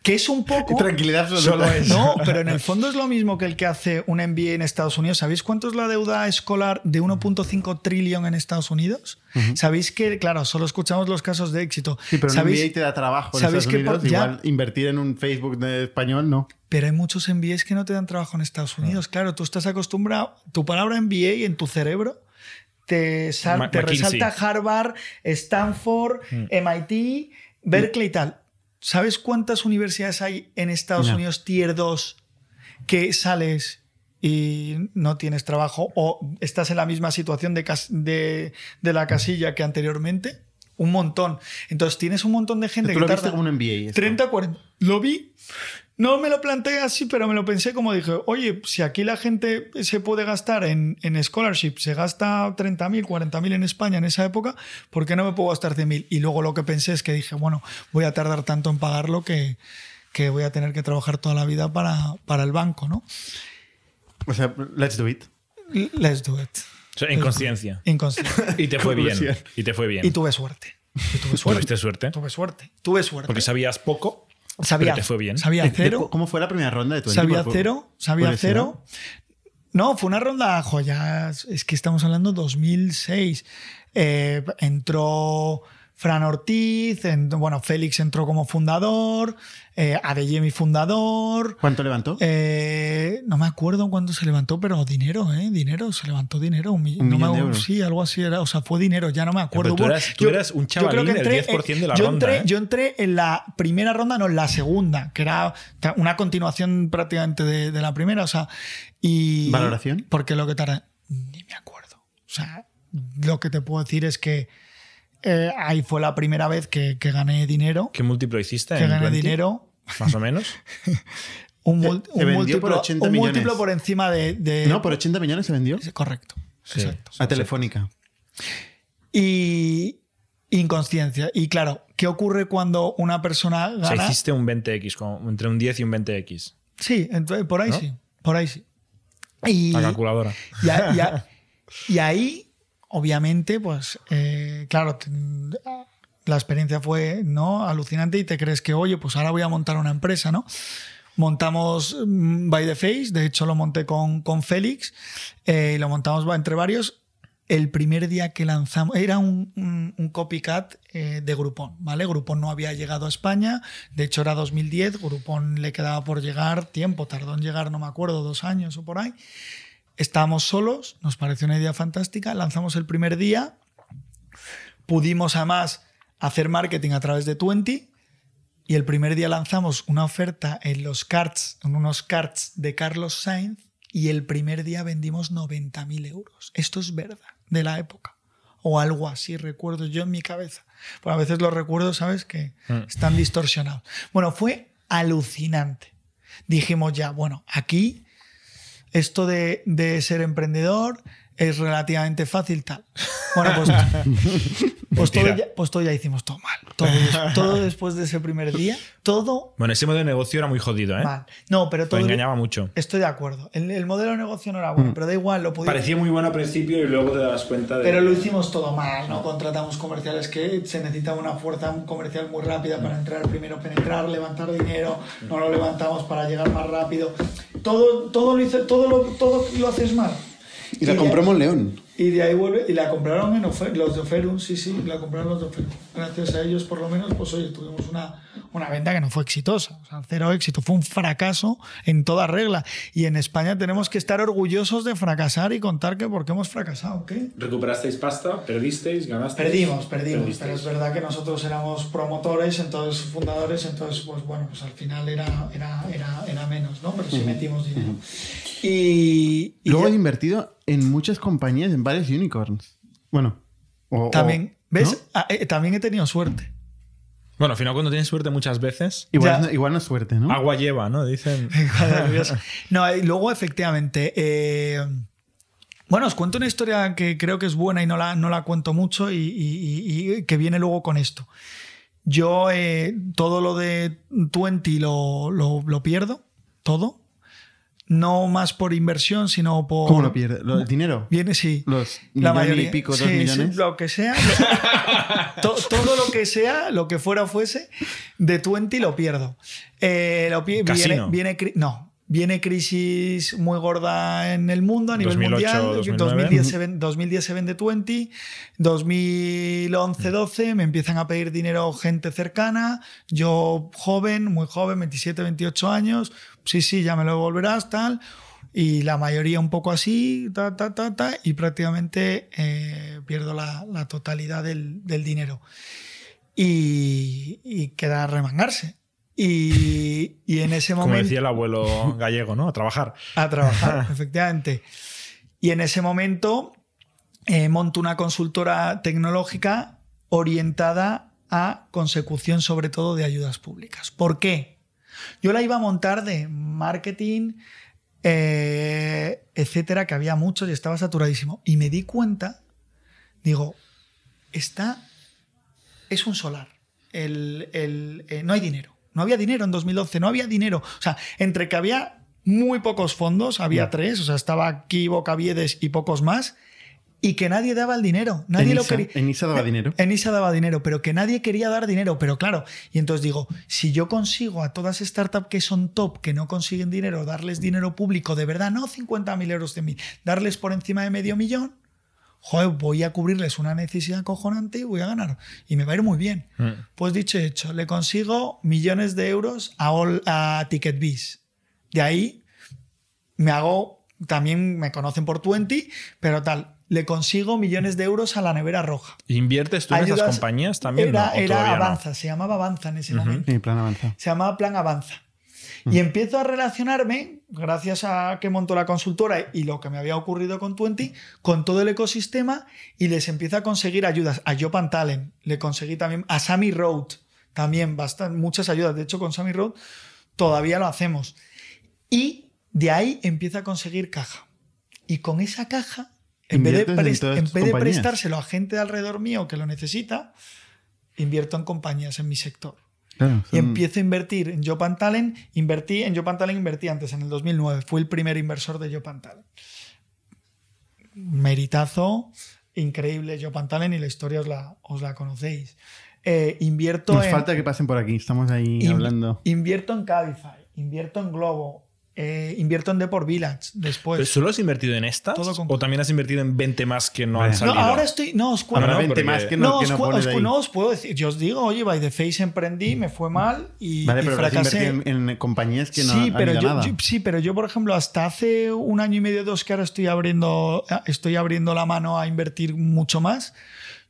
Que es un poco... Tranquilidad. Solo es. No, pero en el fondo es lo mismo que el que hace un MBA en Estados Unidos. ¿Sabéis cuánto es la deuda escolar de 1.5 trillón en Estados Unidos? ¿Sabéis que, claro, solo escuchamos los casos de éxito? Sí, pero un ¿Sabéis? MBA te da trabajo en ¿sabéis Estados que por- ya- invertir en un Facebook de español, no. Pero hay muchos MBAs que no te dan trabajo en Estados Unidos. Claro, tú estás acostumbrado, tu palabra MBA en tu cerebro te, sal- Ma- te McKinsey. resalta Harvard, Stanford, MIT, Berkeley y tal. ¿Sabes cuántas universidades hay en Estados No. Unidos tier 2 que sales y no tienes trabajo o estás en la misma situación de, cas- de, de la casilla que anteriormente? Un montón. Entonces tienes un montón de gente Tú que lo viste tarda... como un MBA. esto. 30, 40. Lo vi. No me lo planteé así, pero me lo pensé como dije, oye, si aquí la gente se puede gastar en, en scholarship, se gasta 30.000, 40.000 en España en esa época, ¿por qué no me puedo gastar 100.000? Y luego lo que pensé es que dije, bueno, voy a tardar tanto en pagarlo que, que voy a tener que trabajar toda la vida para, para el banco, ¿no? O sea, let's do it. Let's do it. O sea, inconsciencia. Inconsciente. Y te fue bien. Y te fue bien. Y tuve suerte. Y tuve suerte. ¿Tuviste suerte? Tuve suerte. Tuve suerte. Porque sabías poco, sabía, pero te fue bien. Sabía de- cero. ¿Cómo fue la primera ronda de tu Sabía cero, sabía cero. No, fue una ronda, joyas. Es que estamos hablando 2006. Eh, entró Fran Ortiz, en- bueno, Félix entró como fundador, eh, Adeyemi fundador. ¿Cuánto levantó? eh, no me acuerdo cuándo se levantó, pero dinero, ¿eh? Dinero, se levantó dinero. Un, mi- Un no me- de euros. Sí, algo así era. O sea, fue dinero, ya no me acuerdo. pero tú eras- tú eras un yo creo chavalín, que el 10% de la yo ronda, entré- ¿eh? yo entré en la primera ronda, no, en la segunda, que era una continuación prácticamente de, de la primera. O sea, y. ¿Valoración? Porque lo que tarda. Ni me acuerdo. O sea, lo que te puedo decir es que eh, ahí fue la primera vez que, que gané dinero. ¿qué múltiplo hiciste? Que en gané 20? dinero. Más o menos. Un, mul- se un múltiplo, por 80 un millones. múltiplo por encima de. de- No, por 80 millones se vendió. Correcto. Sí. Exacto. A Telefónica. Y inconsciencia. Y claro, ¿qué ocurre cuando una persona O sea, gana? hiciste un 20x, como entre un 10 y un 20x. Sí, por ahí ¿No? sí. Por ahí sí. Y, La calculadora. y, a- y a- y ahí, obviamente, pues, eh, claro, la experiencia fue ¿no? alucinante y te crees que, oye, pues ahora voy a montar una empresa, ¿no? Montamos mm, By the Face, de hecho lo monté con, con Félix, eh, y lo montamos entre varios. El primer día que lanzamos, era un copycat eh, de Groupon, ¿vale? Groupon no había llegado a España, de hecho era 2010, Groupon le quedaba por llegar tiempo, tardó en llegar, no me acuerdo, dos años o por ahí. Estábamos solos, nos pareció una idea fantástica, lanzamos el primer día, pudimos además hacer marketing a través de Twenty y el primer día lanzamos una oferta en los carts, en unos carts de Carlos Sainz y el primer día vendimos 90.000 euros. Esto es verdad, de la época. o algo así, recuerdo yo en mi cabeza. Pues a veces los recuerdos, ¿sabes? Que Mm. están distorsionados. Bueno, fue alucinante. Dijimos ya, bueno, aquí esto de, de ser emprendedor es relativamente fácil tal. Bueno, pues, pues, todo, ya, pues todo ya hicimos todo mal. Todo, todo después de ese primer día, todo Bueno, ese modelo de negocio era muy jodido, ¿eh? mal. No, pero todo... Engañaba mucho. Estoy de acuerdo. El, el modelo de negocio no era Mm. bueno, pero da igual, lo podíamos... Parecía muy bueno al principio y luego te das cuenta de. Pero lo hicimos todo mal, ¿no? Contratamos comerciales que se necesita una fuerza comercial muy rápida para entrar, primero penetrar, levantar dinero, no lo levantamos para llegar más rápido. Todo, todo, lo, hice, todo, lo, todo lo haces mal. Y la de- compró Monleón. Y de ahí vuelve, y la compraron en Ofer- los de Oferum, sí, sí, la compraron los de Oferum. Gracias a ellos, por lo menos, pues oye, tuvimos una, una venta que no fue exitosa, o sea, cero éxito, fue un fracaso en toda regla. Y en España tenemos que estar orgullosos de fracasar y contar que por qué hemos fracasado, ¿qué? Recuperasteis pasta, perdisteis, ganasteis. Perdimos, perdimos, Perdisteis. pero es verdad que nosotros éramos promotores, entonces fundadores, entonces pues bueno, pues al final era, era, era, era menos, ¿no? Pero sí metimos dinero. Y, y Luego ya- has invertido en muchas compañías, en varios unicorns. Bueno. o- también, o- ¿ves? ¿no? Ah, eh, también he tenido suerte. Bueno, al final, cuando tienes suerte muchas veces, Igual, Ya. no- igual no es suerte, ¿no? agua lleva, ¿no? Dicen. No, y luego efectivamente. eh, bueno, os cuento una historia que creo que es buena y no la, no la cuento mucho y, y- y- y que viene luego con esto. Yo eh, todo lo de Twenty lo, lo, lo pierdo, todo. No más por inversión, sino por... ¿Cómo lo pierde? ¿Lo- ¿El dinero? Viene, sí. Los La mayoría. y pico, dos Sí, sí, millones. lo que sea. lo- to- todo lo que sea, lo que fuera o fuese, de Twenty lo pierdo. Eh, lo viene, Casino. viene cri- no. Viene crisis muy gorda en el mundo a nivel 2008, mundial. 2009. 2010 se, ven- 2010 se vende 20. 2011-12 me empiezan a pedir dinero gente cercana. Yo joven, muy joven, 27, 28 años. Sí, sí, ya me lo devolverás, tal y la mayoría un poco así, ta, ta, ta, ta, y prácticamente eh, pierdo la, la totalidad del, del dinero. Y, y queda a remangarse. Y, y en ese Como momento... decía el abuelo gallego, ¿no? A trabajar. A trabajar, efectivamente. Y en ese momento eh, monto una consultora tecnológica orientada a consecución sobre todo de ayudas públicas. ¿Por qué? Yo la iba a montar de marketing, eh, etcétera, que había muchos y estaba saturadísimo. Y me di cuenta, digo, está, es un solar. El, el, eh, no hay dinero. No había dinero en 2012, no había dinero. O sea, entre que había muy pocos fondos, había tres, o sea, estaba aquí Bocaviedes y pocos más, y que nadie daba el dinero. Nadie lo Enisa, quería. Enisa daba dinero. Enisa daba dinero, pero que nadie quería dar dinero. Pero claro, y entonces digo, si yo consigo a todas startups que son top, que no consiguen dinero, darles dinero público de verdad, no 50.000 euros de mí, darles por encima de medio millón, joder, voy a cubrirles una necesidad cojonante y voy a ganar. Y me va a ir muy bien. Mm. Pues dicho y hecho, le consigo millones de euros a, All- a TicketBiz. De ahí me hago, también me conocen por 20, pero tal, le consigo millones de euros a la nevera roja. ¿Inviertes tú en esas Ayudas- compañías también? Era, no? ¿O era no? Avanza, se llamaba Avanza en ese momento. Sí, plan avanzado. Se llamaba Plan Avanza. Y empiezo a relacionarme, gracias a que montó la consultora y lo que me había ocurrido con Twenty, con todo el ecosistema y les empiezo a conseguir ayudas. A Jopan Talent le conseguí también, a Sammy Road también, bastan, muchas ayudas. De hecho, con Sammy Road todavía lo hacemos. Y de ahí empiezo a conseguir caja. Y con esa caja, en vez de, en en vez prestárselo a gente de alrededor mío que lo necesita, invierto en compañías en mi sector. Claro, Y empiezo a invertir en Jopan Talent. Invertí en Jopan Talent, invertí antes, en el 2009. Fui el primer inversor de Jopan Talent. Meritazo, increíble Jopan Talent y la historia os la, os la conocéis. Eh, invierto Nos en, falta que pasen por aquí. Estamos ahí in- hablando. Invierto en Cabify, invierto en Globo, eh, invierto en Deport Village después. ¿Pero ¿Solo has invertido en estas? Todo con- ¿O también has invertido en 20 más que no Vaya. han No, no, salido? ahora estoy. No, os cuento. No, 20 porque- más que no, no, que os, no os- ahí. no os puedo decir. Yo os digo, oye, by the face emprendí, me fue mal y, Vale, y pero habrás fracasé. invertido en, en compañías que no sí, han pero ido yo, nada. yo- sí, pero yo, por ejemplo, hasta hace un año y medio, dos, que ahora estoy abriendo, estoy abriendo la mano a invertir mucho más.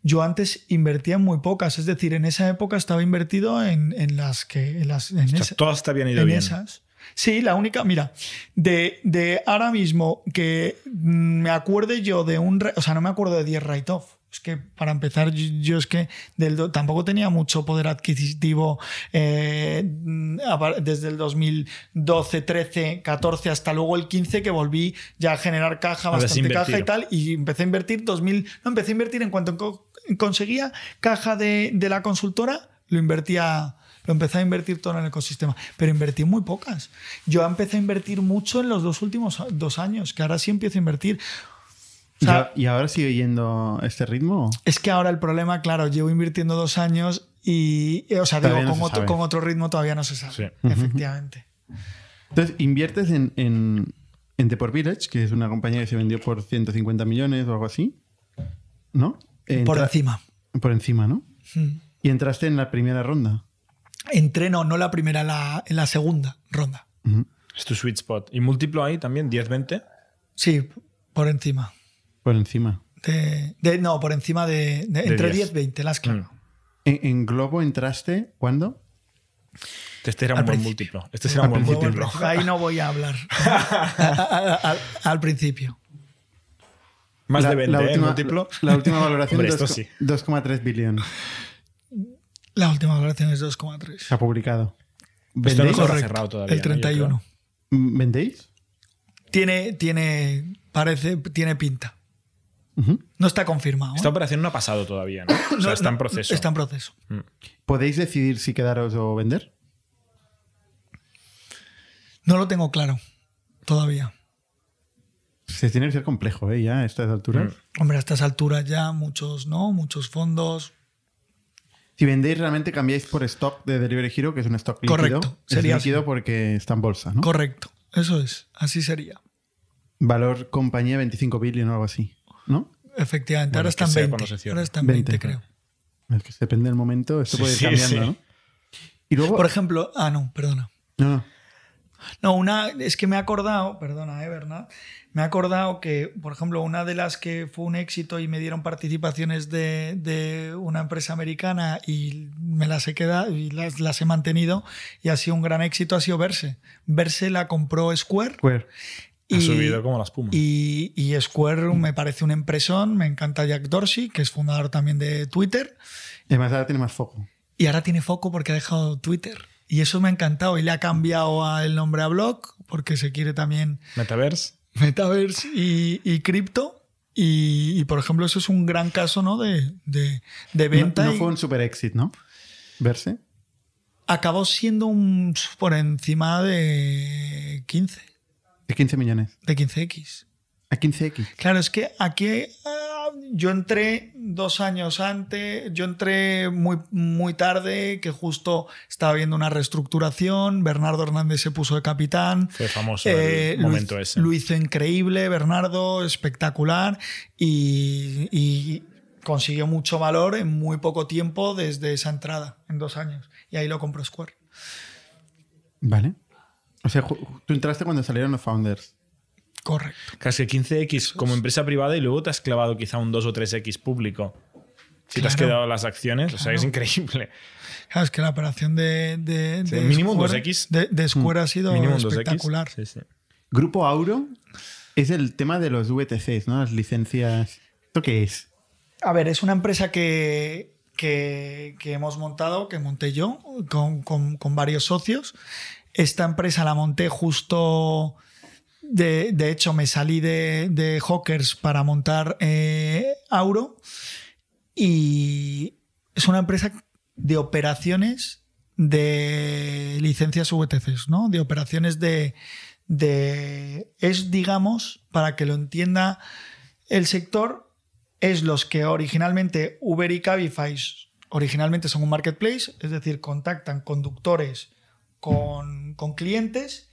Yo antes invertía en muy pocas, es decir, en esa época estaba invertido en, en las que. En las, en O sea, esa- todas te habían ido en bien. esas. Sí, la única, mira, de, de ahora mismo que mm, me acuerde yo de un, o sea, no me acuerdo de 10 write-off. Es que para empezar, yo, yo es que del tampoco tenía mucho poder adquisitivo eh, mm, desde el 2012, 13, 14 hasta luego el 15 que volví ya a generar caja, bastante caja y tal, y empecé a invertir 2000, no, empecé a invertir en cuanto co- conseguía caja de, de la consultora, lo invertía, lo empecé a invertir todo en el ecosistema, pero invertí muy pocas. Yo empecé a invertir mucho en los dos últimos a- dos años, que ahora sí empiezo a invertir. O sea, ¿Y ahora sigue yendo este ritmo? es que ahora el problema, claro, llevo invirtiendo dos años y, o sea, Todavía digo, no con, se otro, sabe. con otro ritmo todavía no se sabe, Sí. efectivamente. Entonces, inviertes en, en, en Deport Village, que es una compañía que se vendió por 150 millones o algo así, ¿no? Por encima. Por encima, ¿no? Mm. Y entraste en la primera ronda. Entré, no, no la primera, la, en la segunda ronda. Es tu sweet spot. Y múltiplo ahí también, 10-20. Sí, por encima. Por encima. De, de- no, por encima de, de- entre 10 10. y 20, las claro. Mm. En, en Globo entraste, ¿cuándo? Este era Al un buen principio. múltiplo. Este será un Al buen múltiplo. Ahí no voy a hablar. A- a- a- al principio. Más la, de 20, la ¿eh? última, múltiplo. La última valoración, Hombre, esto dos- sí. 2,3 billones. La última valoración es 2,3. Se ha publicado. Esto no ¿Vendéis? se ha Correcto, cerrado todavía. El ¿no? Yo 31. ¿Vendéis? Tiene, tiene, parece, tiene pinta. No está confirmado. ¿eh? Esta operación no ha pasado todavía, ¿no? O sea, No, está en no, proceso. Está en proceso. ¿Podéis decidir si quedaros o vender? No lo tengo claro todavía. Se tiene que ser complejo, ¿eh? Ya a estas alturas. Mm. Hombre, a estas alturas ya muchos, ¿no? Muchos fondos. Si vendéis, realmente cambiáis por stock de Delivery Hero, que es un stock líquido. Correcto, Es sería líquido así. porque está en bolsa, ¿no? Correcto. Eso es. Así sería. Valor compañía 25 billion o algo así, ¿no? Efectivamente. Bueno, ahora es que está en sea 20. cuando se cierre. Ahora está en 20, 20, creo. Es que depende del momento, esto Sí, puede ir sí, cambiando, sí. ¿no? Y luego. Por ejemplo, ah, no, perdona. No, no. No, una, es que me he acordado, perdona, eh, Bernat, me he acordado que, por ejemplo, una de las que fue un éxito y me dieron participaciones de, de una empresa americana y me las he quedado y las, las he mantenido y ha sido un gran éxito, ha sido Verse. Verse la compró Square Square. Ha y, subido como la espuma. y, y Square me parece una impresión, me encanta Jack Dorsey, que es fundador también de Twitter. Y además ahora tiene más foco. Y ahora tiene foco porque ha dejado Twitter. Y eso me ha encantado. Y le ha cambiado a- el nombre a Blog porque se quiere también Metaverse. Metaverse y, y cripto. Y, y, por ejemplo, eso es un gran caso ¿no? de, de- venta. no y fue un super exit, ¿no? Verse. Acabó siendo un por encima de 15, De 15 millones. de 15X. A 15x. Claro, es que aquí yo entré dos años antes, yo entré muy, muy tarde, que justo estaba viendo una reestructuración, Bernardo Hernández se puso de capitán. Fue famoso Eh, el momento ese. Lo hizo increíble, Bernardo, espectacular y, y consiguió mucho valor en muy poco tiempo desde esa entrada, en dos años. Y ahí lo compró Square. Vale. O sea, tú entraste cuando salieron los founders. Correcto. Casi 15x como empresa privada y luego te has clavado quizá un 2 o 3x público. Si te has quedado las acciones, o sea, es increíble. Claro, es que la operación de, de, Sí, de mínimo Square, 2X. de, de Square ha sido Mínimo un 2x. espectacular. Sí, sí. Grupo Auro es el tema de los VTCs, ¿no? Las licencias. ¿Esto qué es? A ver, es una empresa que, que, que hemos montado, que monté yo con, con- con varios socios. Esta empresa la monté justo. De, de hecho, me salí de, de Hawkers para montar eh, Auro. Y es una empresa de operaciones de licencias VTCs, ¿no? De operaciones de, de. Es, digamos, para que lo entienda el sector, es los que originalmente Uber y Cabify originalmente son un marketplace, es decir, contactan conductores con, con clientes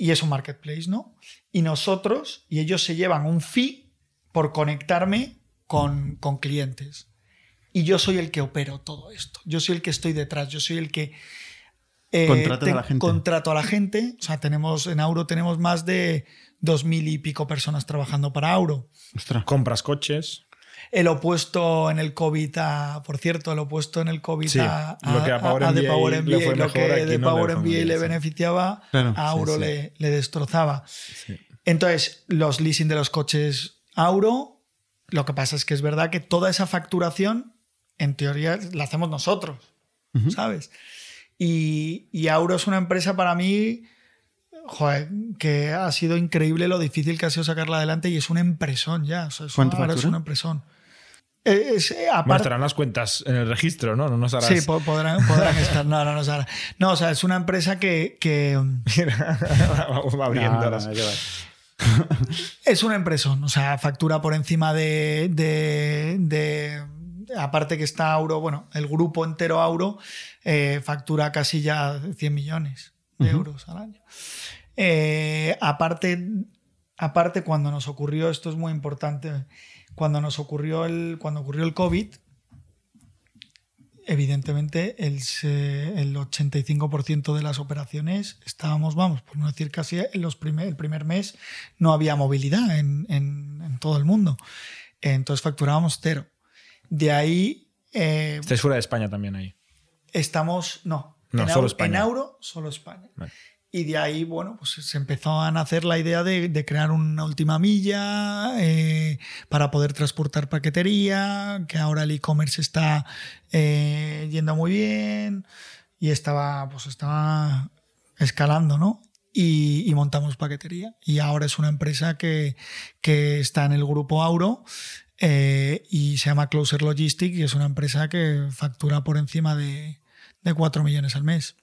y es un marketplace, ¿no? Y nosotros, y ellos se llevan un fee por conectarme con, con clientes. Y yo soy el que opero todo esto. Yo soy el que estoy detrás. Yo soy el que eh, Contratas a la gente. Contrato a la gente. O sea, tenemos en Auro tenemos más de dos mil y pico personas trabajando para Auro. Ostras. Compras coches. El opuesto en el COVID a, por cierto, el opuesto en el COVID Sí, a, lo que a Power de Power lo que aquí de no Power bien, le beneficiaba, Claro, a Auro sí. Le, le destrozaba. Entonces, los leasing de los coches Auro, lo que pasa es que es verdad que toda esa facturación, en teoría, la hacemos nosotros, ¿sabes? Y, y Auro es una empresa para mí, joder, que ha sido increíble lo difícil que ha sido sacarla adelante y es una empresón ya. O sea, es ¿Cuánto ahora es una empresón. Eh, es, eh, aparte- Muestran las cuentas en el registro, ¿no? No nos harás. Sí, po- podrán, podrán estar. No, no, no, Sara. No, o sea, es una empresa que, que, Vamos abriendo No, las- no, qué va. es una empresa. O sea, factura por encima de, de- de- Aparte que está Auro, bueno, el grupo entero Auro eh, factura casi ya 100 millones de euros al año. Eh, aparte, aparte, cuando nos ocurrió, esto es muy importante, cuando nos ocurrió el, cuando ocurrió el COVID, evidentemente el, el 85% de las operaciones estábamos, vamos, por no decir casi en los primer, el primer mes, no había movilidad en, en- en todo el mundo. Entonces facturábamos cero. De ahí eh, Estáis fuera de España también ahí. estamos, no, No, en, solo España. en Auro, solo España. Vale. Y de ahí, bueno, pues se empezó a nacer la idea de, crear una última milla eh, para poder transportar paquetería, que ahora el e-commerce está eh, yendo muy bien y estaba, pues estaba escalando, ¿no? Y, y montamos paquetería. Y ahora es una empresa que, que está en el grupo Auro eh, y se llama Closer Logistics y es una empresa que factura por encima de, de 4 millones al mes.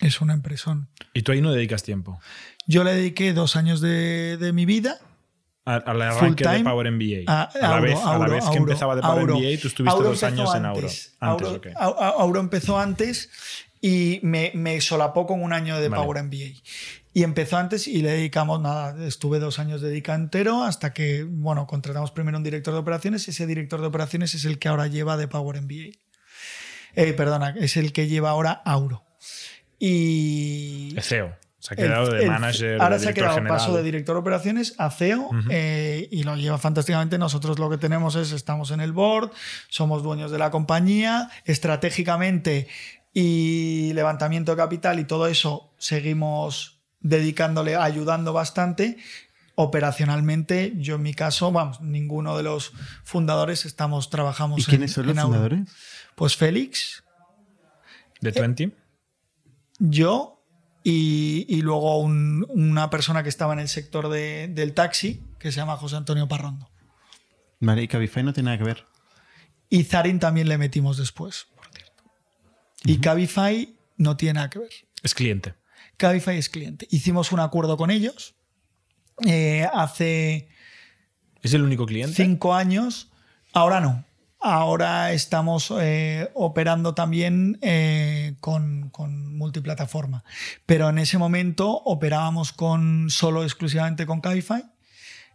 Es una empresón. Y tú ahí no dedicas tiempo. Yo le dediqué dos años de, de mi vida A- Al arranque Full de time Power MBA. a, a, la Auro, vez, a la Auro, vez que empezaba de Power Auro. MBA, tú estuviste dos años en Auro. antes. Antes, Auro, empezó antes y me, me solapó con un año de Vale. Power MBA. Y empezó antes y le dedicamos nada, estuve dos años dedicado entero hasta que, bueno, contratamos primero un director de operaciones y ese director de operaciones es el que ahora lleva de Power MBA. Eh, perdona, es el que lleva ahora Auro. Y... El CEO. Se ha El- quedado de el- manager. Ahora de se ha director quedado general. paso de director de operaciones a CEO eh, y lo lleva fantásticamente. Nosotros lo que tenemos es, estamos en el board, somos dueños de la compañía, estratégicamente y levantamiento de capital y todo eso seguimos dedicándole, ayudando bastante. Operacionalmente, yo en mi caso, vamos, ninguno de los fundadores estamos, trabajamos ¿Y en- quiénes son los fundadores? Pues Félix, ¿De 20? Yo y, y luego un- una persona que estaba en el sector de- del taxi, que se llama José Antonio Parrondo. Vale, y Cabify no tiene nada que ver. Y Zarin también le metimos después, por cierto. Y Cabify no tiene nada que ver. Es cliente. Cabify es cliente. Hicimos un acuerdo con ellos eh, hace ¿Es el único cliente? cinco años. Ahora no. Ahora estamos eh, operando también eh, con, con multiplataforma. Pero en ese momento operábamos con solo exclusivamente con Cabify.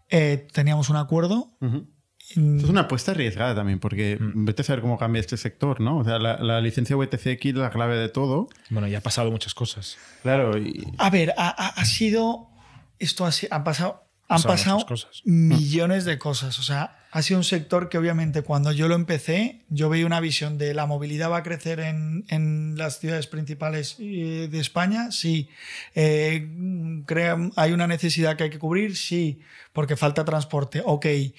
Eh, teníamos un acuerdo. Ujú. Mm, Esto es una apuesta arriesgada también, porque vete a saber cómo cambia este sector, ¿no? O sea, la, la licencia VTCX es la clave de todo. Bueno, ya ha pasado muchas cosas. Claro, y A ver, ha, ha- ha sido. Esto ha, han pasado. Han pasado muchas cosas. millones de cosas. O sea, ha sido un sector que obviamente cuando yo lo empecé, yo veía una visión de la movilidad va a crecer en, en las ciudades principales eh, de España, sí. Eh, hay una necesidad que hay que cubrir, sí, porque falta transporte, ok. Eh,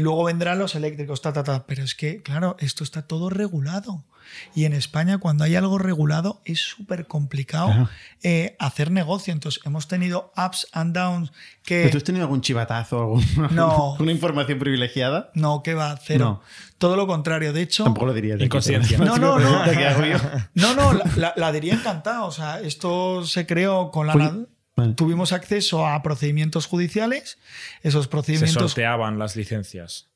luego vendrán los eléctricos, ta, ta, ta. Pero es que, claro, esto está todo regulado. Y en España, cuando hay algo regulado, es súper complicado eh, hacer negocio. Entonces, hemos tenido ups and downs que... ¿Pero ¿Tú has tenido algún chivatazo, algún- No. alguna información privilegiada? No, que va, cero. No. Todo lo contrario. De hecho, Tampoco lo dirías. de Inconsciencia. No, no, no. no, no, la, la- la diría encantado. O sea, esto se creó con la. Vale. Tuvimos acceso a procedimientos judiciales. Esos Se procedimientos. sorteaban las licencias.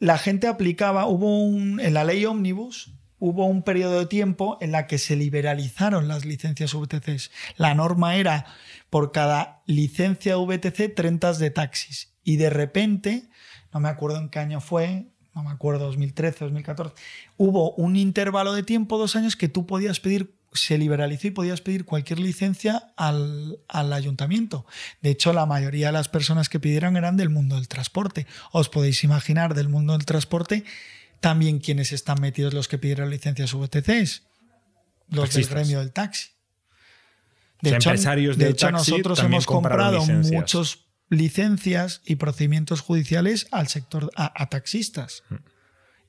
La gente aplicaba, hubo un. En la ley Omnibus. Hubo un periodo de tiempo en la que se liberalizaron las licencias VTCs. La norma era por cada licencia VTC 30 de taxis. Y de repente, no me acuerdo en qué año fue, no me acuerdo, 2013, 2014, hubo un intervalo de tiempo, dos años, que tú podías pedir se liberalizó y podías pedir cualquier licencia al, al, ayuntamiento. De hecho, la mayoría de las personas que pidieron eran del mundo del transporte. Os podéis imaginar del mundo del transporte también quienes están metidos los que pidieron licencias VTCs, los Taxistas. del gremio del taxi. O sea, empresarios de del hecho taxi nosotros hemos comprado licencias. muchos licencias y procedimientos judiciales al sector a, a taxistas.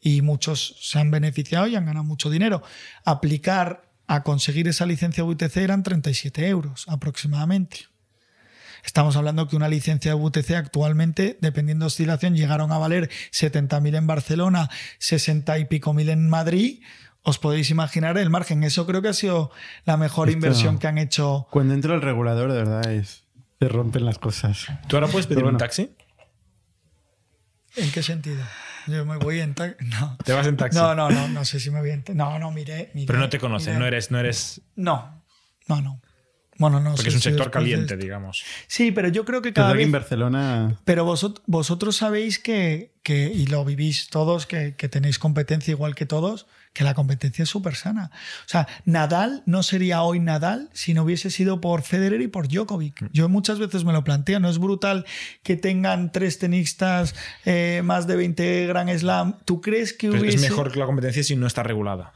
Y muchos se han beneficiado y han ganado mucho dinero. Aplicar a conseguir esa licencia VTC eran 37 euros aproximadamente. Estamos hablando que una licencia de VTC actualmente, dependiendo de oscilación, llegaron a valer 70.000 en Barcelona, 60 y pico mil en Madrid. Os podéis imaginar el margen. Eso creo que ha sido la mejor Esto- inversión que han hecho. Cuando entra el regulador, de verdad, es. Se rompen las cosas. ¿Tú ahora puedes pedir bueno. un taxi? ¿En qué sentido? Yo me voy en taxi. No. ¿Te vas en taxi? No, no, no, no sé si me voy en ta- No, no, miré. miré, Pero no te conocen, miré. no eres, no eres. No, no, no. Bueno, no Porque sé es un si sector de caliente, digamos. Sí, pero yo creo que cada vez. en Barcelona. Pero vosotros, vosotros sabéis que, que, y lo vivís todos, que, que tenéis competencia igual que todos, que la competencia es súper sana. O sea, Nadal no sería hoy Nadal si no hubiese sido por Federer y por Djokovic. Yo muchas veces me lo planteo, ¿no es brutal que tengan tres tenistas eh, más de 20 Grand Slam? ¿Tú crees que Pero hubiese...? es mejor que la competencia si no está regulada.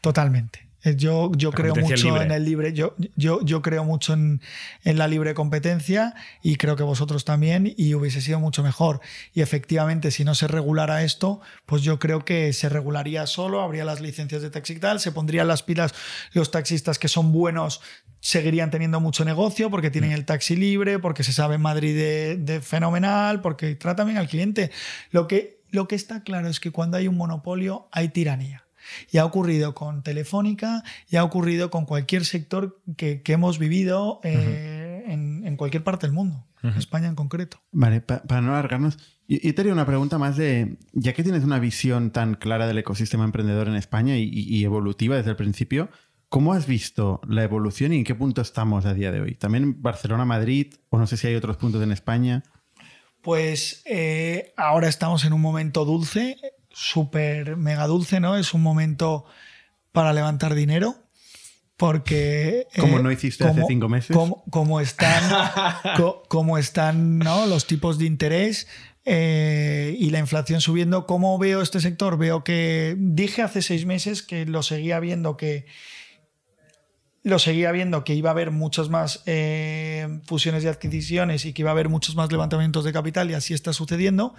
Totalmente. Eh, Yo, yo creo mucho libre. en el libre, yo, yo, yo creo mucho en, en la libre competencia y creo que vosotros también y hubiese sido mucho mejor. Y efectivamente, si no se regulara esto, pues yo creo que se regularía solo, habría las licencias de taxi y tal, se pondrían las pilas los taxistas que son buenos, seguirían teniendo mucho negocio porque Mm. tienen el taxi libre, porque se sabe en Madrid de, de fenomenal, porque tratan bien al cliente. Lo que, lo que está claro es que cuando hay un monopolio hay tiranía. Y ha ocurrido con Telefónica y ha ocurrido con cualquier sector que, que hemos vivido eh, en, en cualquier parte del mundo, España en concreto. Vale, pa- para no alargarnos, yo, yo te haría una pregunta más de, ya que tienes una visión tan clara del ecosistema emprendedor en España y evolutiva desde el principio, ¿cómo has visto la evolución y en qué punto estamos a día de hoy? ¿También Barcelona, Madrid o no sé si hay otros puntos en España? Pues eh, ahora estamos en un momento dulce, súper mega dulce, ¿no? Es un momento para levantar dinero. Porque. Como no hiciste hace cinco meses. Como, como están, co- como están ¿no? los tipos de interés eh, y la inflación subiendo. ¿Cómo veo este sector? Veo que. Dije hace seis meses que lo seguía viendo que. Lo seguía viendo que iba a haber muchas más eh, fusiones y adquisiciones y que iba a haber muchos más levantamientos de capital y así está sucediendo.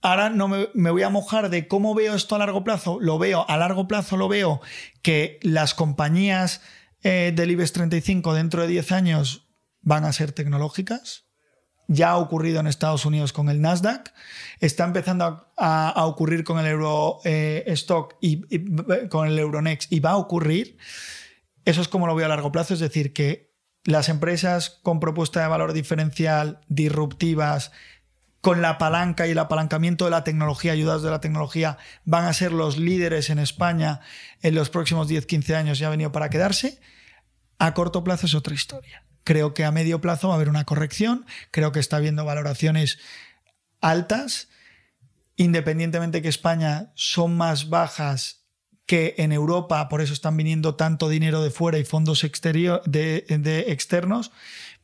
Ahora no me, voy a mojar de cómo veo esto a largo plazo. Lo veo, a largo plazo lo veo que las compañías eh, del IBEX 35 dentro de 10 años van a ser tecnológicas. Ya ha ocurrido en Estados Unidos con el Nasdaq. Está empezando a, ocurrir con el Euro eh, y- con el Euronext y va a ocurrir. Eso es como lo veo a largo plazo, es decir, que las empresas con propuesta de valor diferencial, disruptivas, con la palanca y el apalancamiento de la tecnología, ayudados de la tecnología, van a ser los líderes en España en los próximos 10-15 años y ha venido para quedarse. A corto plazo es otra historia. Creo que a medio plazo va a haber una corrección, creo que está habiendo valoraciones altas, independientemente que España son más bajas que en Europa, por eso están viniendo tanto dinero de fuera y fondos de externos,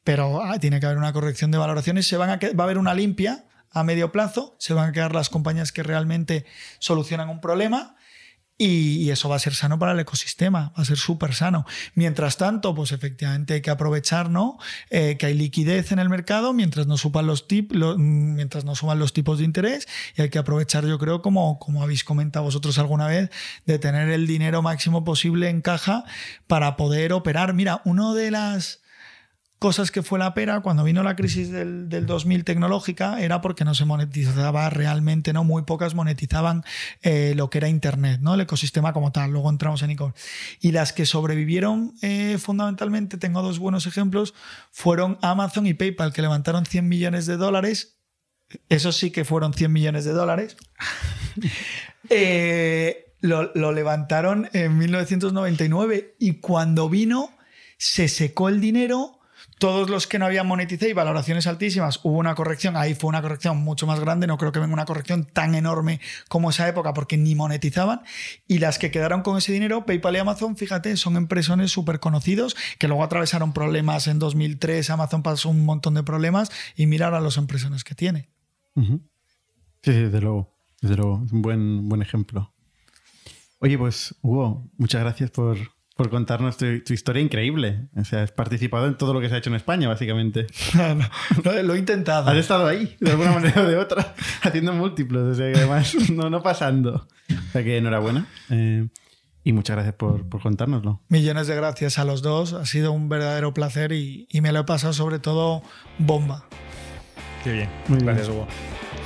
pero ah, tiene que haber una corrección de valoraciones. Se a, va a haber una limpia a medio plazo, se van a quedar las compañías que realmente solucionan un problema y, eso va a ser sano para el ecosistema, va a ser súper sano. Mientras tanto, pues efectivamente hay que aprovechar ¿no? Eh, que hay liquidez en el mercado mientras no, suban los tip, mientras no suban los tipos de interés y hay que aprovechar, yo creo, como, como habéis comentado vosotros alguna vez, de tener el dinero máximo posible en caja para poder operar. Mira, uno de las cosas que fue la pera cuando vino la crisis del, del 2000 tecnológica era porque no se monetizaba realmente, ¿no? Muy pocas monetizaban eh, lo que era Internet, ¿no? El ecosistema como tal. Luego entramos en e-commerce. Y las que sobrevivieron eh, fundamentalmente, tengo dos buenos ejemplos, fueron Amazon y PayPal, que levantaron 100 millones de dólares. Eso sí que fueron 100 millones de dólares. Eh, lo, lo levantaron en 1999 y cuando vino se secó el dinero, todos los que no habían monetizado y valoraciones altísimas, hubo una corrección, ahí fue una corrección mucho más grande, no creo que venga una corrección tan enorme como esa época porque ni monetizaban, y las que quedaron con ese dinero, PayPal y Amazon, fíjate, son empresas súper conocidos que luego atravesaron problemas en 2003, Amazon pasó un montón de problemas y mirar a las empresas que tiene. Sí, desde luego, desde luego, un buen, buen ejemplo. Oye, pues Hugo, muchas gracias por, por contarnos tu, historia increíble. O sea, has participado en todo lo que se ha hecho en España, básicamente. lo he intentado. Has estado ahí, de alguna manera o de otra, haciendo múltiplos, o sea, que además no, no pasando. O sea, que enhorabuena. Eh, y muchas gracias por, por, contárnoslo. Millones de gracias a los dos. Ha sido un verdadero placer y, y me lo he pasado sobre todo bomba. Qué bien. Muy gracias, Hugo.